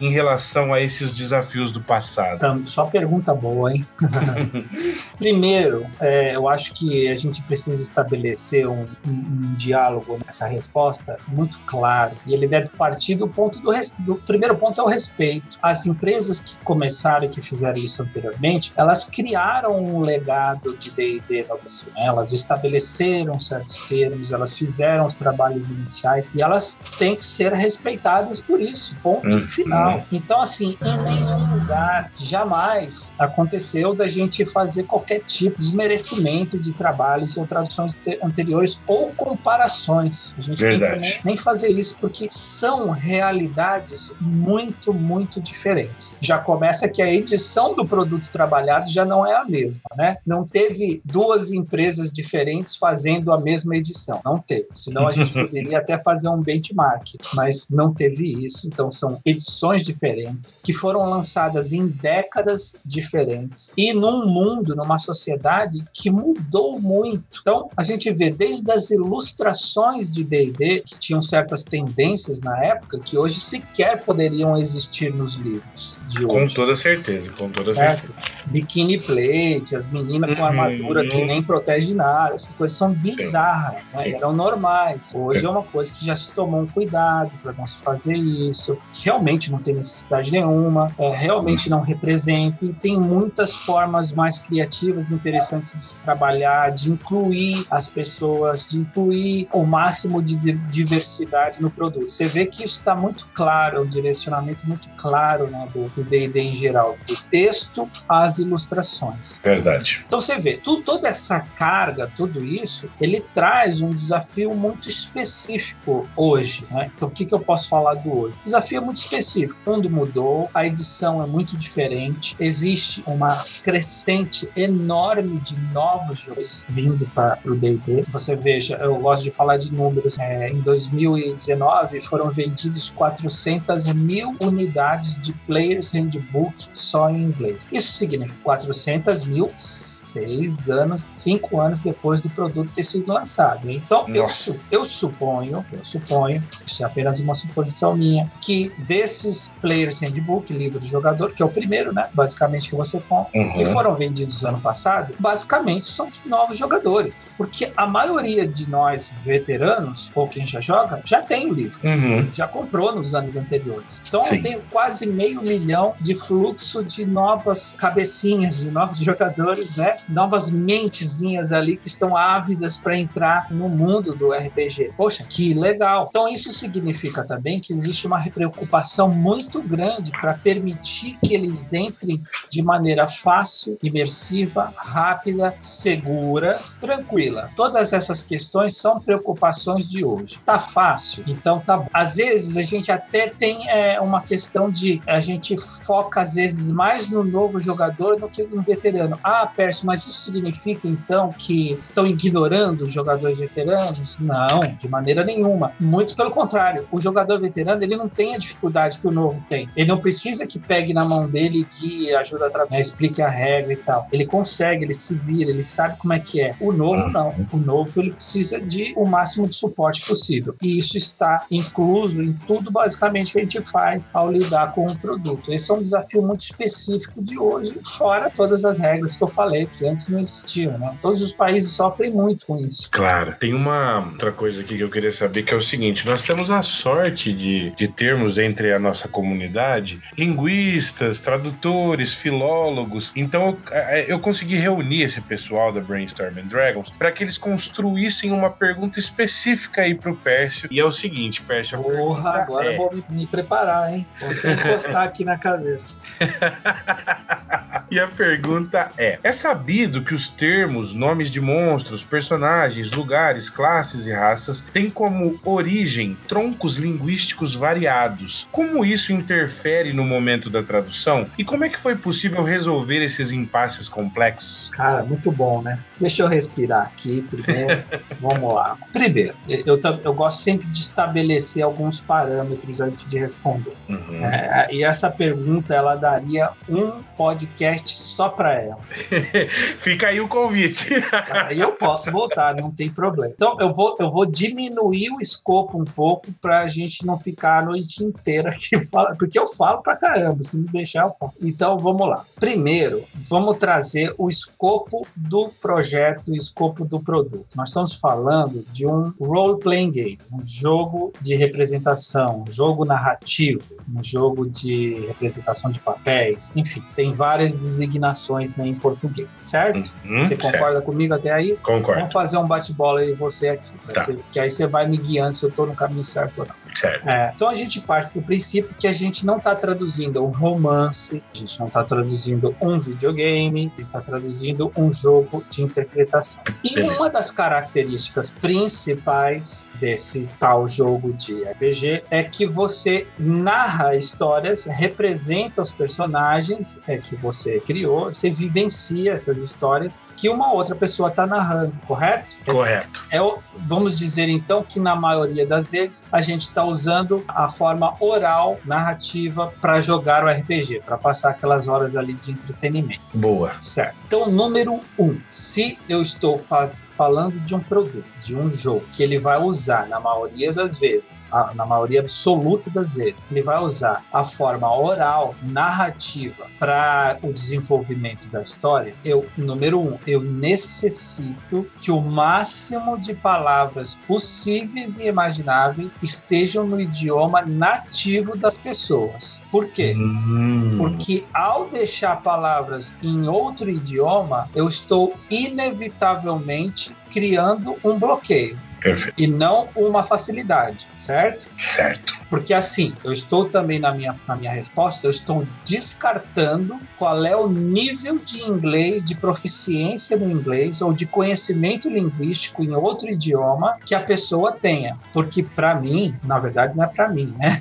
em relação a esses desafios do passado? Só pergunta boa, hein? Primeiro, é, eu acho que a gente precisa estabelecer um, um, um, diálogo nessa resposta muito claro e ele deve partir do ponto do, do primeiro ponto é o respeito. As empresas que começaram e que fizeram isso anteriormente, elas criaram um legado de D&D no Brasil. Né? Elas estabeleceram certos termos, elas fizeram os trabalhos iniciais e elas têm que ser respeitadas por isso. Ponto final. Então, assim, em nenhum lugar jamais aconteceu da gente fazer qualquer tipo de desmerecimento de trabalhos ou traduções anteriores ou comparações. A gente Verdade. tem que nem, fazer isso porque são realidades muito, muito diferentes. Já começa que a edição do produto trabalhado já não é a mesma, né? Não teve duas empresas diferentes fazendo a mesma edição. Não teve. Senão a gente poderia até fazer um benchmark, mas não teve isso. Então são edições diferentes, que foram lançadas em décadas diferentes e num mundo, numa sociedade que mudou muito. Então, a gente vê desde as ilustrações de D&D que tinham certas tendências na época que hoje sequer poderiam existir nos livros de hoje. Com toda certeza, com toda certo? certeza. Bikini plate, as meninas com uhum. armadura que nem protege nada, essas coisas são bizarras, né? Eram normais. Hoje é uma coisa que já se tomou um cuidado para não se fazer isso, realmente não tem necessidade nenhuma, é, realmente não representa e tem muitas formas mais criativas interessantes de se trabalhar, de incluir as pessoas, de incluir o máximo de diversidade no produto. Você vê que isso está muito claro, um direcionamento muito claro né, do D&D em geral, do texto às ilustrações. Verdade. Então você vê, tu, toda essa carga, tudo isso, ele traz um desafio muito específico hoje. Né? Então o que, que eu posso falar do hoje? O desafio é muito específico. O mundo mudou, a edição é muito diferente, existe uma crescente enorme de novos jogos vindo para o D&D. Você veja, eu gosto de falar de números. É, em 2019 foram vendidos 400 mil unidades de Players Handbook só em inglês. Isso significa 400 mil seis anos, cinco anos depois do produto ter sido lançado. Então eu, su eu suponho, eu suponho, isso é apenas uma suposição minha, que desses Players Handbook, livro do jogador, que é o primeiro, né, basicamente que você compra, uhum. que foram vendidos ano passado, basicamente são de novos jogadores, porque a maioria de nós veteranos ou quem já joga já tem o livro, uhum. já comprou nos anos anteriores. Então Sim. eu tenho quase meio milhão de fluxo de novas cabecinhas, de novos jogadores, né, novas mentezinhas ali que estão ávidas para entrar no mundo do RPG. Poxa, que legal! Então isso significa também que existe uma preocupação muito grande para permitir que eles entrem de maneira fácil, imersiva, rápida, segura, tranquila. Todas essas questões são preocupações de hoje. Tá fácil? Então tá bom. Às vezes a gente até tem é, uma questão de a gente foca às vezes mais no novo jogador do que no veterano. Ah, Pércio, mas isso significa então que estão ignorando os jogadores veteranos? Não, de maneira nenhuma. Muito pelo contrário. O jogador veterano ele não tem a dificuldade que o novo tem. Ele não precisa que pegue na mão dele guie, ajuda a né, explique a regra e tal. Ele consegue, ele se vira, ele sabe como é que é. O novo não. O novo ele precisa de o máximo de suporte possível. E isso está incluso em tudo basicamente que a gente faz ao lidar com o produto. Esse é um desafio muito específico de hoje, fora todas as regras que eu falei que antes não existiam, né? Todos os países sofrem muito com isso. Claro. Tem uma outra coisa aqui que eu queria saber que é o seguinte: nós temos a sorte de, de termos entre a nossa comunidade linguistas, tradutores, filólogos. Então eu, é, eu consegui reunir esse pessoal da Brainstorm Dragons para que eles construíssem uma pergunta específica aí pro Pércio. E é o seguinte, Pércio. Porra, agora é... eu vou me, me, preparar, hein? Vou encostar aqui na cabeça. e a pergunta é: é sabido que os termos, nomes de monstros, personagens, lugares, classes e raças têm como origem troncos linguísticos variados? Como isso interfere no momento da tradução? E como é que foi possível resolver esses impasses complexos? Cara, muito bom, né? Deixa eu respirar aqui primeiro. Vamos lá. Primeiro, eu, eu gosto sempre de estabelecer alguns parâmetros antes de responder. Uhum. É, e essa pergunta ela daria um podcast só para ela. Fica aí o convite. Aí eu posso voltar, não tem problema. Então eu vou, eu vou diminuir o escopo um pouco para a gente não ficar a noite inteira aqui falando, porque eu falo para caramba, se me deixar eu falo. Então vamos lá. Primeiro, vamos trazer o escopo do projeto, o escopo do produto. Nós estamos falando de um role-playing game, um jogo de representação, um jogo narrativo, um jogo de representação de papéis, enfim, tem várias designações né, em português, certo? Uhum, você concorda certo. comigo até aí? Concordo. Vamos fazer um bate-bola aí você aqui, tá. ser, que aí você vai me guiando se eu estou no caminho certo ou não. É, então a gente parte do princípio que a gente não está traduzindo um romance, a gente não está traduzindo um videogame, a gente está traduzindo um jogo de interpretação. E Beleza. uma das características principais desse tal jogo de RPG é que você narra histórias, representa os personagens é, que você criou, você vivencia essas histórias que uma outra pessoa está narrando, correto? Correto. É, é, vamos dizer então que na maioria das vezes a gente está usando a forma oral, narrativa, para jogar o RPG, para passar aquelas horas ali de entretenimento. Boa. Certo. Então, número um, se eu estou faz, falando de um produto, de um jogo, que ele vai usar, na maioria das vezes, a, na maioria absoluta das vezes, ele vai usar a forma oral, narrativa, para o desenvolvimento da história, eu, número um, eu necessito que o máximo de palavras possíveis e imagináveis estejam no idioma nativo das pessoas. Por quê? Hum. Porque ao deixar palavras em outro idioma, eu estou inevitavelmente criando um bloqueio. Perfeito. E não uma facilidade, certo? Certo. Porque assim, eu estou também na minha, na minha resposta, eu estou descartando qual é o nível de inglês, de proficiência no inglês ou de conhecimento linguístico em outro idioma que a pessoa tenha. Porque para mim, na verdade não é para mim, né?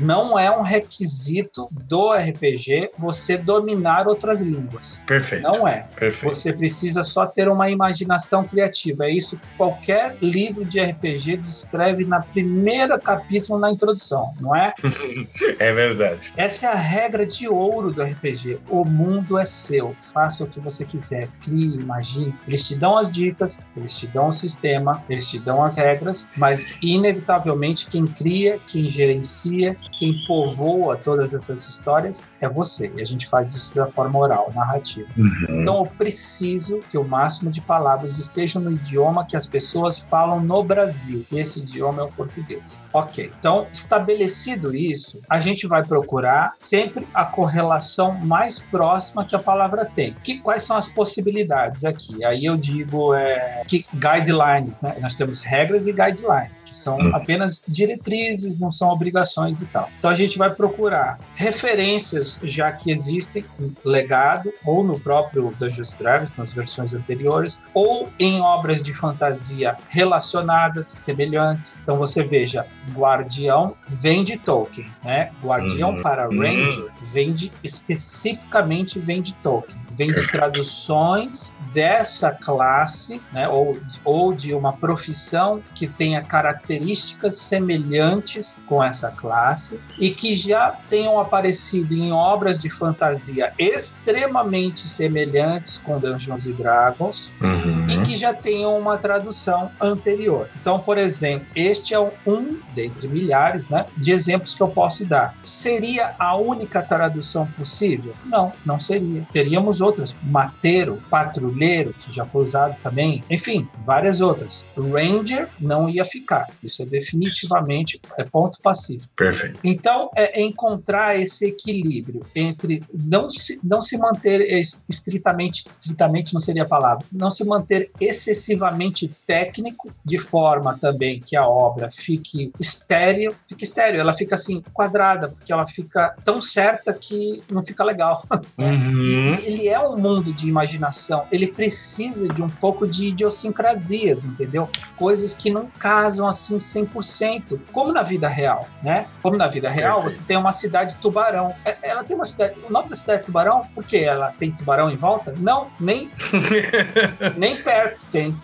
Não é um requisito do RPG você dominar outras línguas. Perfeito. Não é. Perfeito. Você precisa só ter uma imaginação criativa. É isso que qualquer livro de RPG descreve na primeira capítulo na introdução, não é? É verdade. Essa é a regra de ouro do RPG. O mundo é seu. Faça o que você quiser. Crie, imagine. Eles te dão as dicas, eles te dão o sistema, eles te dão as regras, mas inevitavelmente quem cria, quem gerencia, quem povoa todas essas histórias é você. E a gente faz isso da forma oral, narrativa. Uhum. Então eu preciso que o máximo de palavras estejam no idioma que as pessoas falam no Brasil. E esse idioma é o português. Ok. Então, estabelecido isso, a gente vai procurar sempre a correlação mais próxima que a palavra tem. Que, quais são as possibilidades aqui? Aí eu digo é, que guidelines, né? Nós temos regras e guidelines, que são Hum. apenas diretrizes, não são obrigações e tal. Então a gente vai procurar referências já que existem legado ou no próprio Dungeons Dragons, nas versões anteriores, ou em obras de fantasia relacionadas, semelhantes. Então você veja, Guardião vem de Tolkien, né? Guardião Uhum. para Ranger vem de especificamente vem de Tolkien, vem de traduções dessa classe, né? Ou, ou de uma profissão que tenha características semelhantes com essa classe e que já tenham aparecido em obras de fantasia extremamente semelhantes com Dungeons e Dragons Uhum. e que já tenham uma tradução anterior. Então, por exemplo, este é um dentre milhares né, de exemplos que eu posso dar. Seria a única tradução possível? Não, não seria. Teríamos outras. Mateiro, patrulheiro, que já foi usado também. Enfim, várias outras. Ranger não ia ficar. Isso é definitivamente é ponto passivo. Perfeito. Então, é encontrar esse equilíbrio entre não se, não se manter es- estritamente, estritamente não seria a palavra, não se manter excessivamente técnico, de forma também que a obra fique estéreo, fique estéreo, ela fica assim, quadrada, porque ela fica tão certa que não fica legal. Uhum. E ele é um mundo de imaginação, ele precisa de um pouco de idiosincrasias, entendeu? Coisas que não casam assim 100%, como na vida real, né? Como na vida real, Perfeito. você tem uma cidade tubarão. É- Ela tem uma cidade, o nome da cidade é tubarão, por quê? Ela tem tubarão em volta? Não, nem nem perto tem,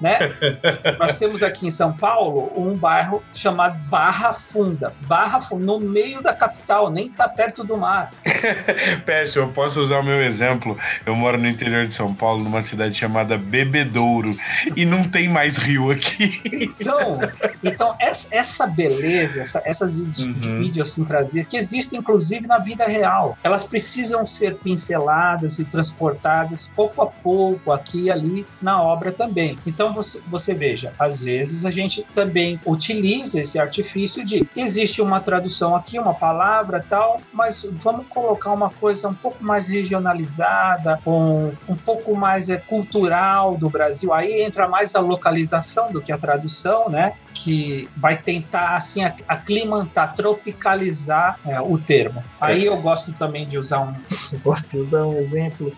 né? Nós temos aqui em São Paulo um bairro chamado Barra Funda. Barra Funda, no meio da capital, nem tá perto do mar. Péssimo, eu posso usar o meu exemplo. Eu moro no interior de São Paulo, numa cidade chamada Bebedouro, e não tem mais rio aqui. Então, então essa, essa beleza, essa- essas Uhum. idiosincrasias que existem inclusive na vida real, elas precisam ser pinceladas e transportadas pouco a pouco aqui e ali na obra também. Então você, você veja, às vezes a gente também utiliza esse artifício de existe uma tradução aqui, uma palavra tal, mas vamos colocar uma coisa um pouco mais regionalizada, um, um pouco mais é, cultural do Brasil. Aí entra mais a localização do que a tradução, né? que vai tentar assim ac- aclimatar, tropicalizar é, o termo. Aí eu gosto também de usar um, gosto de usar um exemplo.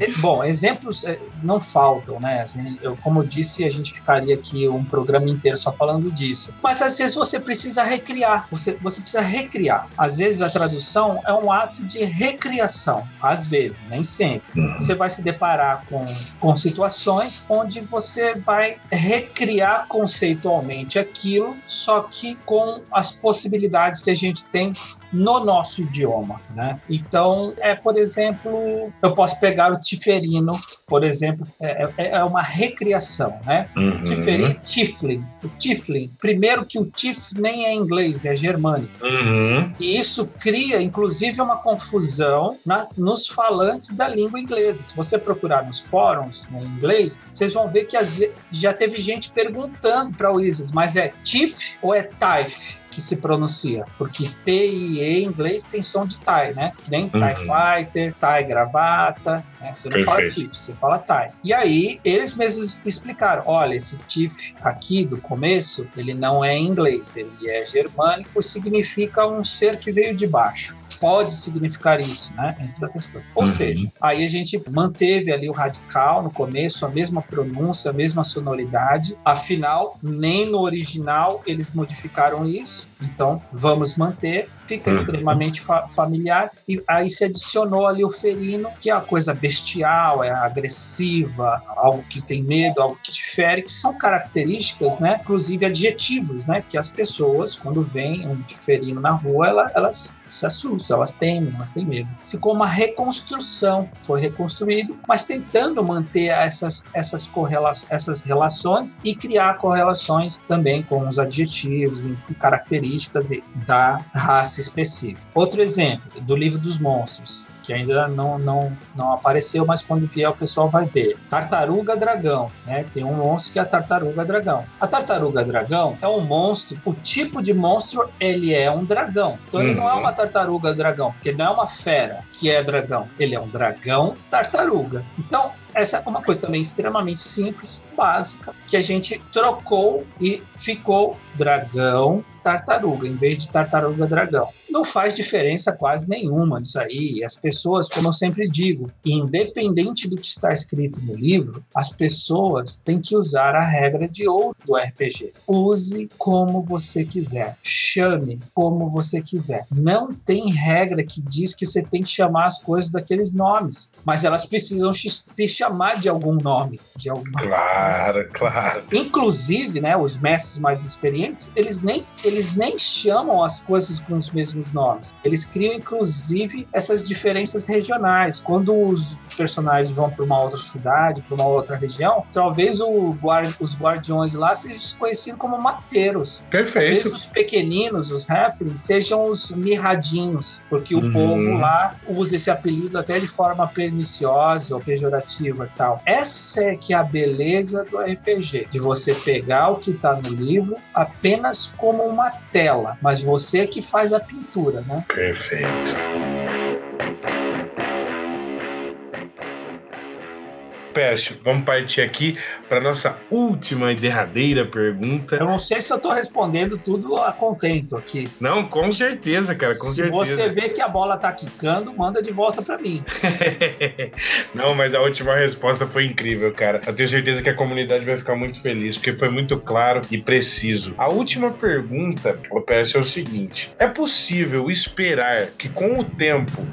E, Bom, exemplos é, não faltam, né? Assim, eu, como eu disse, a gente ficaria aqui um programa inteiro só falando disso. Mas às vezes você precisa recriar, você, você precisa recriar. Às vezes a tradução é um ato de recriação, às vezes, nem sempre. Uhum. Você vai se deparar com, com situações onde você vai recriar conceitualmente aquilo, só que com as possibilidades que a gente tem no nosso idioma, né? Então, é, por exemplo, eu posso pegar o Tiferino, por exemplo, é, é, é uma recriação, né? Uhum. Tiferi, Tiflin. O Tiflin, primeiro que o Tif nem é inglês, é germânico. Uhum. E isso cria, inclusive, uma confusão na, nos falantes da língua inglesa. Se você procurar nos fóruns em inglês, vocês vão ver que as, já teve gente perguntando para o Isis, mas é Tif ou é Taif? Que se pronuncia, porque T e E em inglês tem som de TIE, né? Que nem TIE Uhum. Fighter, TIE Gravata, né? Você não fala Perfeito. TIF, você fala TIE. E aí, eles mesmos explicaram, olha, esse TIF aqui do começo, ele não é em inglês, ele é germânico, significa um ser que veio de baixo. Pode significar isso, né? Entre outras coisas. Ou Uhum. seja, aí a gente manteve ali o radical no começo, a mesma pronúncia, a mesma sonoridade. Afinal, nem no original eles modificaram isso. Então, vamos manter. Fica Uhum. extremamente fa- familiar. E aí se adicionou ali o ferino, que é uma coisa bestial, é agressiva, algo que tem medo, algo que te fere, que são características, né? Inclusive adjetivos, né? Que as pessoas, quando veem um ferino na rua, ela- elas se assustam, elas temem, elas têm medo. Ficou uma reconstrução, foi reconstruído, mas tentando manter essas, essas, correla essas relações e criar correlações também com os adjetivos e e características e- da raça específica. Outro exemplo, do livro dos monstros, que ainda não, não, não apareceu, mas quando vier o pessoal vai ver. Tartaruga dragão, né? Tem um monstro que é a tartaruga dragão. A tartaruga dragão é um monstro, o tipo de monstro ele é um dragão. Então ele não é Uhum. uma tartaruga dragão, porque ele não é uma fera que é dragão. Ele é um dragão tartaruga. Então essa é uma coisa também extremamente simples, básica, que a gente trocou e ficou dragão tartaruga, em vez de tartaruga dragão. Não faz diferença quase nenhuma disso aí. As pessoas, como eu sempre digo, independente do que está escrito no livro, as pessoas têm que usar a regra de ouro do RPG. Use como você quiser. Chame como você quiser. Não tem regra que diz que você tem que chamar as coisas daqueles nomes, mas elas precisam se chamar de algum nome, de alguma Claro, claro. Inclusive, né, os mestres mais experientes, eles nem, eles nem chamam as coisas com os mesmos nomes. Eles criam, inclusive, essas diferenças regionais. Quando os personagens vão para uma outra cidade, para uma outra região, talvez o guarda, os guardiões lá sejam conhecidos como mateiros. Talvez Perfeito. os pequeninos, os halflings, sejam os mirradinhos, porque Uhum. o povo lá usa esse apelido até de forma perniciosa ou pejorativa e tal. Essa é que é a beleza do RPG, de você pegar o que está no livro apenas como uma tela, mas você é que faz a pintura, né? Perfeito. Pécio, vamos partir aqui para nossa última e derradeira pergunta. Eu não sei se eu estou respondendo tudo a contento aqui. Não, com certeza, cara, com se certeza. você vê que a bola tá quicando, manda de volta para mim. Não, mas a última resposta foi incrível, cara. Eu tenho certeza que a comunidade vai ficar muito feliz, porque foi muito claro e preciso. A última pergunta, Pécio, é o seguinte: é possível esperar que com o tempo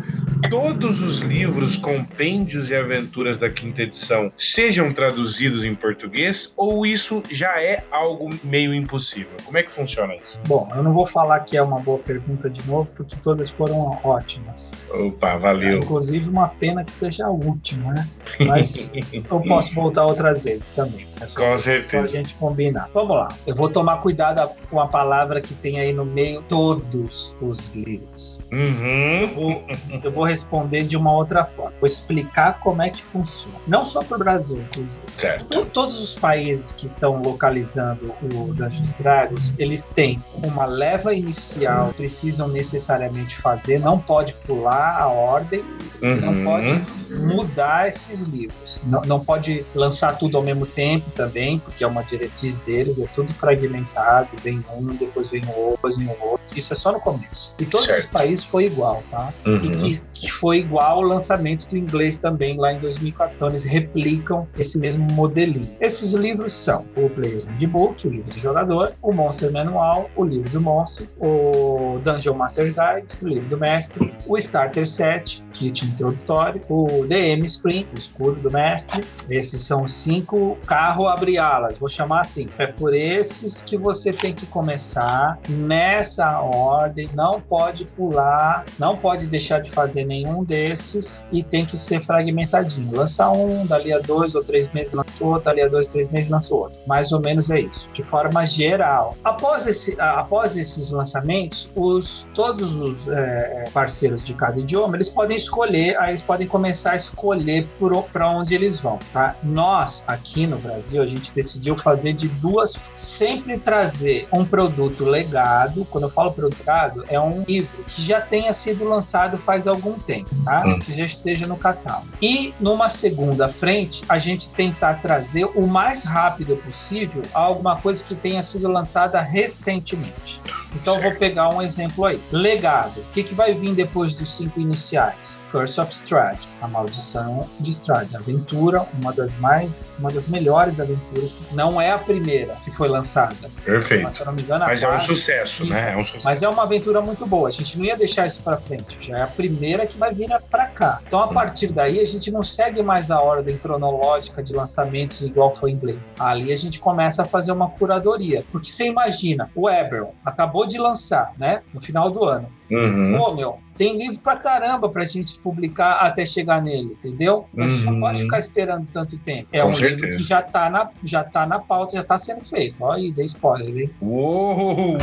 todos os livros, compêndios e aventuras da quinta edição sejam traduzidos em português? Ou isso já é algo meio impossível? Como é que funciona isso? Bom, eu não vou falar que é uma boa pergunta de novo, porque todas foram ótimas. Opa, valeu. Inclusive, uma pena que seja a última, né? Mas eu posso voltar outras vezes também. É só, Com só a certeza. gente combinar. Vamos lá. Eu vou tomar cuidado com a palavra que tem aí no meio todos os livros. Eu Uhum. vou, eu vou responder de uma outra forma. Vou explicar como é que funciona. Não só para o Brasil, inclusive. Certo. To- Todos os países que estão localizando o Dungeons Dragons, eles têm uma leva inicial, precisam necessariamente fazer, não pode pular a ordem, Uhum. Não pode mudar esses livros. Não, não pode lançar tudo ao mesmo tempo também, porque é uma diretriz deles, é tudo fragmentado, vem um, depois vem o outro, depois vem o outro. Isso é só no começo. E todos Certo. os países foi igual, tá? Uhum. E que, que foi igual ao lançamento do inglês também lá em 2014. Então, eles replicam esse mesmo modelinho. Esses livros são o Player's Handbook, o livro do jogador, o Monster Manual, o livro do monstro, o Dungeon Master Guide, o livro do mestre, o Starter Set, kit introdutório, o DM Screen, o escudo do mestre. Esses são cinco carro abre alas, vou chamar assim. É por esses que você tem que começar nessa ordem, não pode pular, não pode deixar de fazer nenhum desses e tem que ser fragmentadinho. Lança um, dali a dois ou três meses lança outro, dali a dois, três meses lança outro. Mais ou menos é isso, de forma geral. Após, esse, após esses lançamentos, os, todos os é, parceiros de cada idioma, eles podem escolher, aí eles podem começar a escolher para onde eles vão, tá? Nós, aqui no Brasil, a gente decidiu fazer de duas, sempre trazer um produto legado, quando eu falo produto legado, é um livro que já tenha sido lançado faz algum tempo, tá? Hum. Que já esteja no catálogo. E numa segunda frente, a gente tentar trazer o mais rápido possível alguma coisa que tenha sido lançada recentemente. Então eu vou pegar um exemplo aí. Legado. O que, que vai vir depois dos cinco iniciais? Curse of Strahd, a maldição de Strahd. Aventura, uma das mais, uma das melhores aventuras. que Não é a primeira que foi lançada, mas Perfeito. se eu não me engano, Mas é um sucesso, né? É um sucesso. Mas é uma aventura muito boa. A gente não ia deixar isso pra frente. Já é a primeira que vai vir pra cá. Então, a partir daí, a gente não segue mais a ordem cronológica de lançamentos igual foi em inglês. Ali a gente começa a fazer uma curadoria. Porque você imagina, o Eberron acabou de lançar, né? No final do ano. Uhum. Pô, meu, tem livro pra caramba pra gente publicar até chegar nele, entendeu? Então, a gente não Uhum. pode ficar esperando tanto tempo. É Com um livro certeza. que já tá, na, já tá na pauta, já tá sendo feito. Olha aí, dei spoiler, hein? Uou, uou.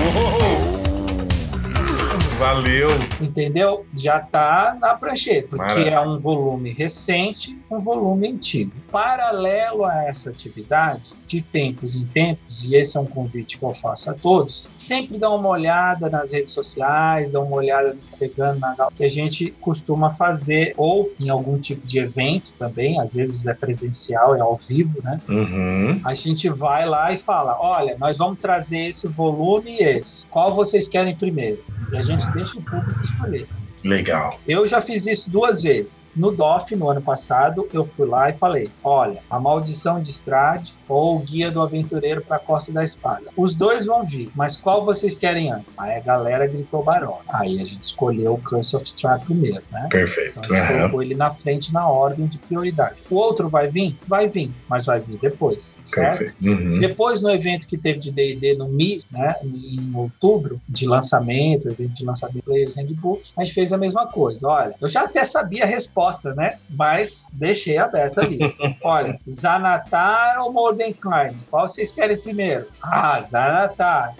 Valeu. entendeu? Já tá na prancheta, porque Maravilha. é um volume recente, um volume antigo. Paralelo a essa atividade, de tempos em tempos, e esse é um convite que eu faço a todos, sempre dá uma olhada nas redes sociais, dá uma olhada pegando na que a gente costuma fazer, ou em algum tipo de evento também, às vezes é presencial, é ao vivo, né? Uhum. A gente vai lá e fala: olha, nós vamos trazer esse volume e esse. Qual vocês querem primeiro? E a gente deixa o público escolher. Legal. Eu já fiz isso duas vezes. No DOF, no ano passado, eu fui lá e falei: olha, a maldição de Strade ou o guia do aventureiro para a Costa da Espada. Os dois vão vir, mas qual vocês querem antes? Aí a galera gritou Barona. Aí a gente escolheu o Curse of Strahd primeiro, né? Perfeito. Então a gente Aham. colocou ele na frente na ordem de prioridade. O outro vai vir? Vai vir, mas vai vir depois, certo? Uhum. Depois, no evento que teve de D&D no MIS, né, em outubro, de lançamento, evento de lançamento Players Handbook, a gente fez a mesma coisa. Olha, eu já até sabia a resposta, né, mas deixei aberto ali. Olha, Zanatar ou Qual vocês querem primeiro? Ah, Zanatar.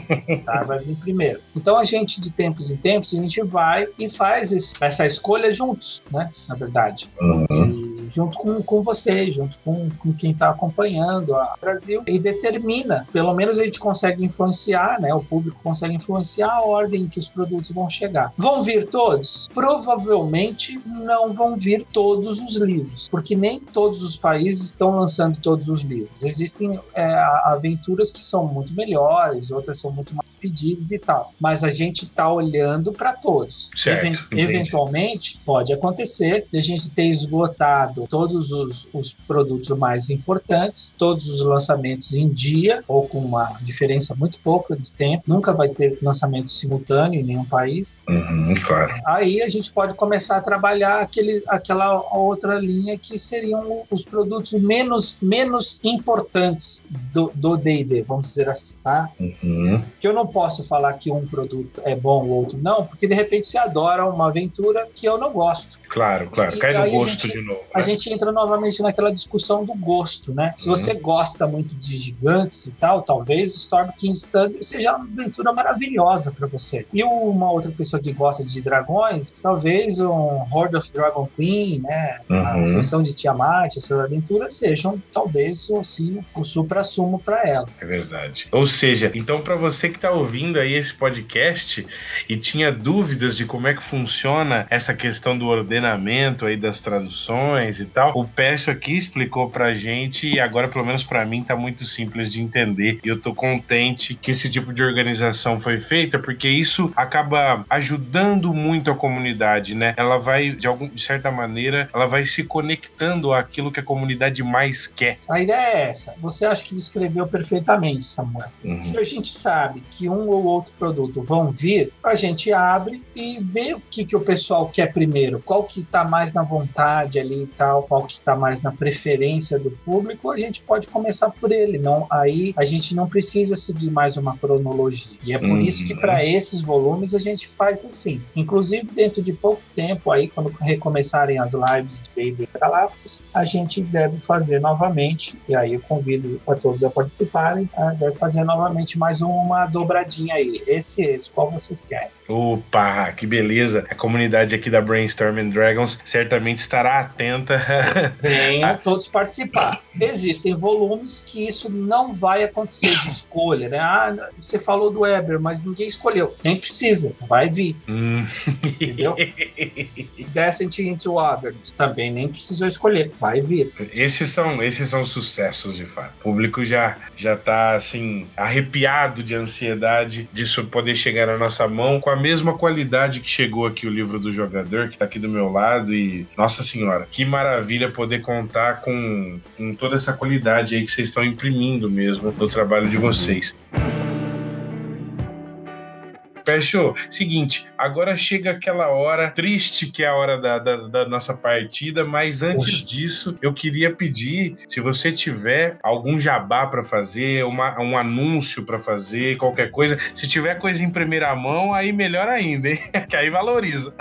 Zanatar vai vir primeiro. Então, a gente, de tempos em tempos, a gente vai e faz esse- essa escolha juntos, né, na verdade Uhum. e junto com, com você, junto com, com quem está acompanhando a Brasil, e determina, pelo menos a gente consegue influenciar, né? O público consegue influenciar a ordem em que os produtos vão chegar. Vão vir todos? Provavelmente não vão vir todos os livros, porque nem todos os países estão lançando todos os livros. Existem é, aventuras que são muito melhores, outras são muito mais pedidas e tal, mas a gente está olhando para todos. Certo, Even- entendi. eventualmente pode acontecer de a gente ter esgotado todos os, os produtos mais importantes, todos os lançamentos em dia, ou com uma diferença muito pouca de tempo. Nunca vai ter lançamento simultâneo em nenhum país. Uhum, claro. Aí a gente pode começar a trabalhar aquele, aquela outra linha que seriam os produtos menos, menos importantes do do D&D, vamos dizer assim, tá? Uhum. que eu não posso falar que um produto é bom, o outro não, porque de repente você adora uma aventura que eu não gosto. Claro, claro. E Cai no gosto gente- de novo. Né? Gente entra novamente naquela discussão do gosto, né? Se Uhum. você gosta muito de gigantes e tal, talvez Storm King's Thunder seja uma aventura maravilhosa para você. E uma outra pessoa que gosta de dragões, talvez um Horde of Dragon Queen, né? A Uhum. Ascensão de Tiamat, essas aventuras sejam talvez assim, o supra-sumo para ela. É verdade. Ou seja, então para você que está ouvindo aí esse podcast e tinha dúvidas de como é que funciona essa questão do ordenamento aí das traduções e tal, o Pécio aqui explicou pra gente e agora pelo menos para mim tá muito simples de entender e eu tô contente que esse tipo de organização foi feita porque isso acaba ajudando muito a comunidade, né? Ela vai de algum de certa maneira, ela vai se conectando àquilo que a comunidade mais quer. A ideia é essa. Você acha que descreveu perfeitamente, Samuel. Uhum. Se a gente sabe que um ou outro produto vão vir, a gente abre e vê o que, que o pessoal quer primeiro, qual que está mais na vontade ali e tal, qual que está mais na preferência do público, a gente pode começar por ele. Não, aí a gente não precisa seguir mais uma cronologia. E é por uhum. isso que para esses volumes a gente faz assim. Inclusive dentro de pouco tempo aí, quando recomeçarem as lives de Baby Galápagos, a gente deve fazer novamente, e aí eu convido a todos a participarem, a, deve fazer novamente mais uma dobradinha aí. Esse esse, qual vocês querem. Opa, que beleza! A comunidade aqui da Brainstorming Dragons certamente estará atenta. Venham todos participar. Existem volumes que isso não vai acontecer de escolha, né? Ah, você falou do Weber, mas ninguém escolheu. Nem precisa, vai vir. Hum. Entendeu? Descent into Weber também nem precisou escolher, vai vir. Esses são, esses são sucessos de fato. O público já já tá assim arrepiado de ansiedade disso poder chegar na nossa mão com a mesma qualidade que chegou aqui o livro do jogador, que está aqui do meu lado. E, nossa senhora, que maravilha poder contar com, com toda essa qualidade aí que vocês estão imprimindo mesmo no trabalho de vocês. Fechou. Seguinte, agora chega aquela hora triste que é a hora da, da, da nossa partida, mas antes disso, eu queria pedir, se você tiver algum jabá para fazer, uma, um anúncio para fazer, qualquer coisa, se tiver coisa em primeira mão, aí melhor ainda, hein? que aí valoriza.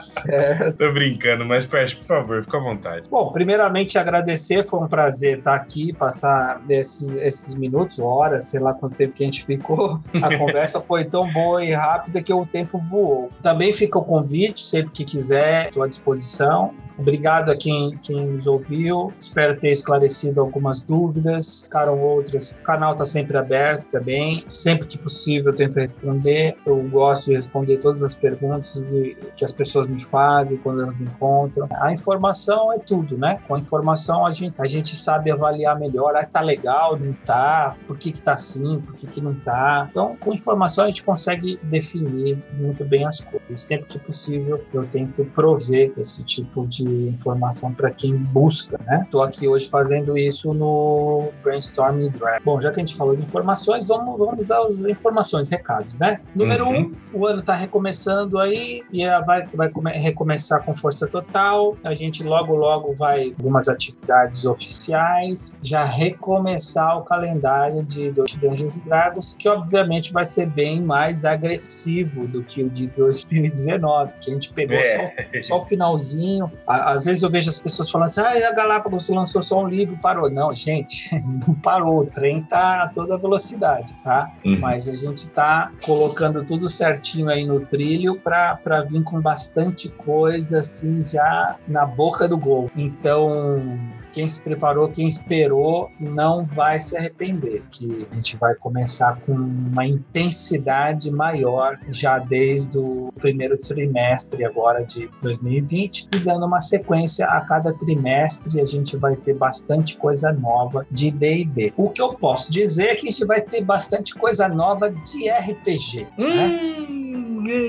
Certo. Tô brincando, mas Pérez, por favor, fica à vontade. Bom, primeiramente agradecer, foi um prazer estar aqui, passar esses, esses minutos, horas, sei lá quanto tempo que a gente ficou. A conversa foi tão boa e rápida que o tempo voou. Também fica o convite, sempre que quiser, estou à disposição. Obrigado a quem, quem nos ouviu. Espero ter esclarecido algumas dúvidas, ficaram outras. O canal está sempre aberto também. Sempre que possível eu tento responder. Eu gosto de responder todas as perguntas que as pessoas me fazem quando elas encontram. A informação é tudo, né? Com a informação a gente, a gente sabe avaliar melhor. Ah, tá legal, não tá? Por que que tá assim? Por que que não tá? Então, com informação a gente consegue definir muito bem as coisas. Sempre que possível, eu tento prover esse tipo de informação para quem busca, né? Estou aqui hoje fazendo isso no Brainstorming Draft. Bom, já que a gente falou de informações, vamos, vamos às informações, recados, né? Número uhum. um, o ano está recomeçando aí e vai, vai recomeçar com força total. A gente logo, logo vai algumas atividades oficiais, já recomeçar o calendário de Dungeons Dragons, que obviamente vai ser bem mais agressivo do que o de 2019, que a gente pegou é. só, só, o finalzinho. Às vezes eu vejo as pessoas falando assim: ah, a Galápagos lançou só um livro, parou. Não, gente, não parou. O trem tá a toda velocidade, tá? Uhum. Mas a gente tá colocando tudo certinho aí no trilho para vir com bastante coisa assim já na boca do gol. Então, quem se preparou, quem esperou, não vai se arrepender, que a gente vai começar com uma intensidade maior já desde o primeiro trimestre agora de 2020 e dando uma sequência a cada trimestre a gente vai ter bastante coisa nova de D&D. O que eu posso dizer é que a gente vai ter bastante coisa nova de RPG, né? hum. né?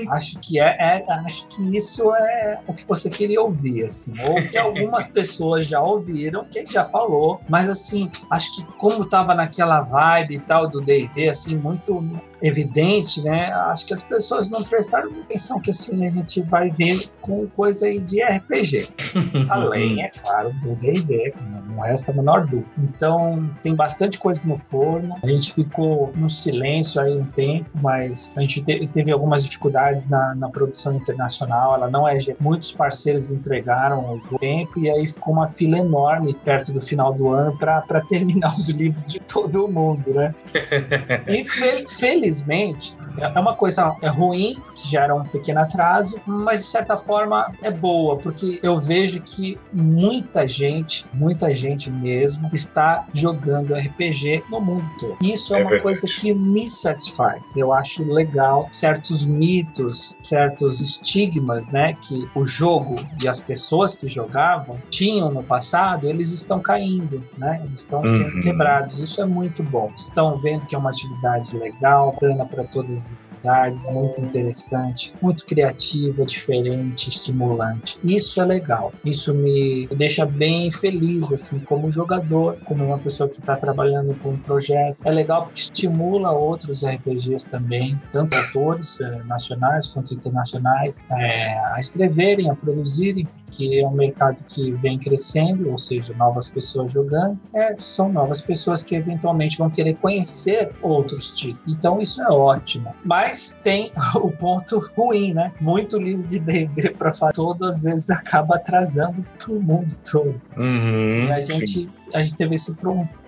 Acho que é, é, acho que isso é o que você queria ouvir, assim, ou que algumas pessoas já ouviram, quem já falou, mas assim, acho que como estava naquela vibe e tal do D&D, assim, muito evidente, né? Acho que as pessoas não prestaram atenção que assim a gente vai ver com coisa aí de RPG. Além, é claro, do D&D, não resta a menor dúvida. Então, tem bastante coisa no forno. A gente ficou no silêncio aí um tempo, mas a gente te teve algumas dificuldades na, na, produção internacional. Ela não é... Muitos parceiros entregaram o tempo e aí ficou uma fila enorme perto do final do ano para terminar os livros de todo mundo, né? E fel felizmente, É uma coisa é ruim, que gera um pequeno atraso, mas de certa forma é boa, porque eu vejo que muita gente, muita gente mesmo, está jogando RPG no mundo todo. Isso é, é uma verdade. coisa que me satisfaz. Eu acho legal certos mitos, certos estigmas, né, que o jogo e as pessoas que jogavam tinham no passado, eles estão caindo, né? Eles estão sendo uhum. quebrados. Isso é muito bom. Estão vendo que é uma atividade legal, plana para todas as idades, muito interessante, muito criativa, diferente, estimulante. Isso é legal. Isso me deixa bem feliz, assim, como jogador, como uma pessoa que está trabalhando com um projeto. É legal porque estimula outros RPGs também, tanto autores eh, nacionais quanto internacionais, é, a escreverem, a produzirem, porque é um mercado que vem crescendo, ou seja, novas pessoas jogando, é, são novas pessoas que eventualmente vão querer conhecer outros títulos. Então isso é ótimo. Mas tem o ponto ruim, né? Muito livro de D&D para falar todo às vezes acaba atrasando para o mundo todo. Uhum, e a gente, a gente teve esse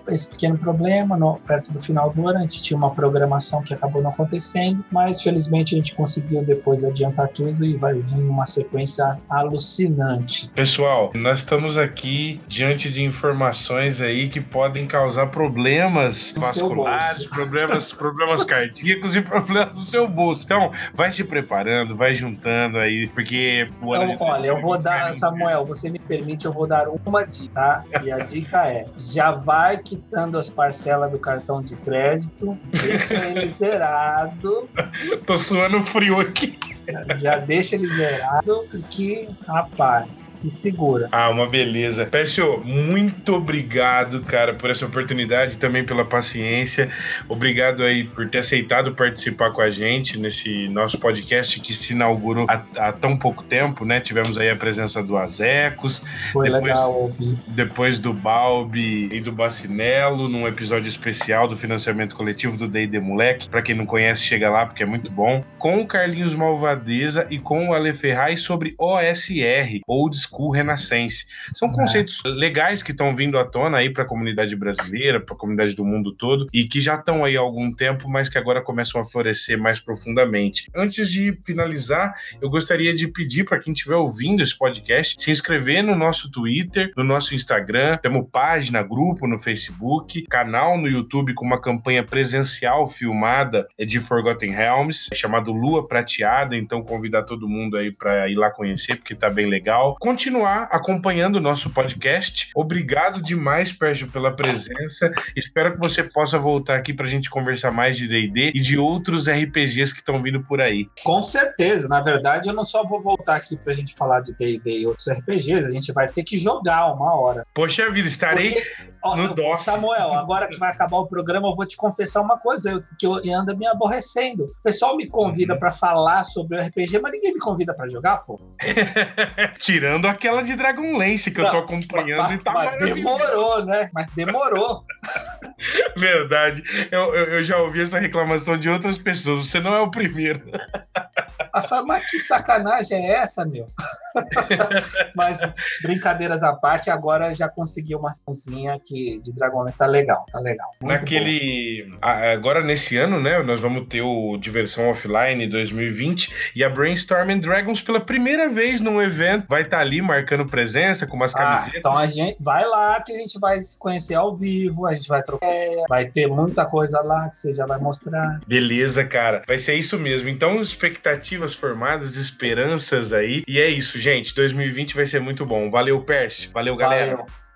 esse pequeno problema no, perto do final do ano. A gente tinha uma programação que acabou não acontecendo, mas felizmente a gente conseguiu depois adiantar tudo e vai vir uma sequência alucinante. Pessoal, nós estamos aqui diante de informações aí que podem causar problemas no vasculares, problemas, problemas cardíacos e problemas no seu bolso. Então, vai se preparando, vai juntando aí, porque. Então, olha, eu vou dar, Samuel, você me permite, eu vou dar uma dica, tá? E a dica é: já vai que quitando as parcelas do cartão de crédito, deixa ele zerado. Tô suando frio aqui. Já deixa ele zerado, porque, rapaz, se segura. Ah, uma beleza. Pécio, muito obrigado, cara, por essa oportunidade e também pela paciência. Obrigado aí por ter aceitado participar com a gente nesse nosso podcast que se inaugurou há, há tão pouco tempo, né? Tivemos aí a presença do Azecos. Foi depois, legal ouvir. Depois do Balbi e do Bacinelo, num episódio especial do financiamento coletivo do D&D Moleque. Pra quem não conhece, chega lá, porque é muito bom. Com o Carlinhos Malvadão e com o Ale Ferraz sobre OSR, Old School Renascense. São conceitos legais que estão vindo à tona aí para a comunidade brasileira, para a comunidade do mundo todo e que já estão aí há algum tempo, mas que agora começam a florescer mais profundamente. Antes de finalizar, eu gostaria de pedir para quem estiver ouvindo esse podcast se inscrever no nosso Twitter, no nosso Instagram, temos página, grupo no Facebook, canal no YouTube com uma campanha presencial filmada de Forgotten Realms, chamado Lua Prateada então convidar todo mundo aí para ir lá conhecer, porque tá bem legal. Continuar acompanhando o nosso podcast. Obrigado demais, Pérgio, pela presença. Espero que você possa voltar aqui pra gente conversar mais de D&D e de outros RPGs que estão vindo por aí. Com certeza. Na verdade, eu não só vou voltar aqui pra gente falar de D&D e outros RPGs, a gente vai ter que jogar uma hora. Poxa vida, estarei porque, ó, no DOS. Samuel, agora que vai acabar o programa, eu vou te confessar uma coisa, eu, que eu anda me aborrecendo. O pessoal me convida uhum. para falar sobre o RPG, mas ninguém me convida para jogar, pô. Tirando aquela de Dragonlance que Não, eu tô acompanhando mas, e tá mas demorou, né? Mas demorou. Verdade. Eu, eu, eu, já ouvi essa reclamação de outras pessoas. Você não é o primeiro. A fala, mas que sacanagem é essa, meu? mas brincadeiras à parte, agora já consegui uma açãozinha que de Dragonlance tá legal, tá legal. Naquele. Agora nesse ano, né? Nós vamos ter o Diversão Offline 2020 e a Brainstorming Dragons pela primeira vez num evento vai estar tá ali marcando presença com umas ah, camisetas. Então a gente vai lá que a gente vai se conhecer ao vivo, a gente vai trocar, vai ter muita coisa lá que você já vai mostrar. Beleza, cara. Vai ser isso mesmo. Então, expectativas formadas, esperanças aí. E é isso, gente. 2020 vai ser muito bom. Valeu, Pércio. Valeu, galera. Valeu.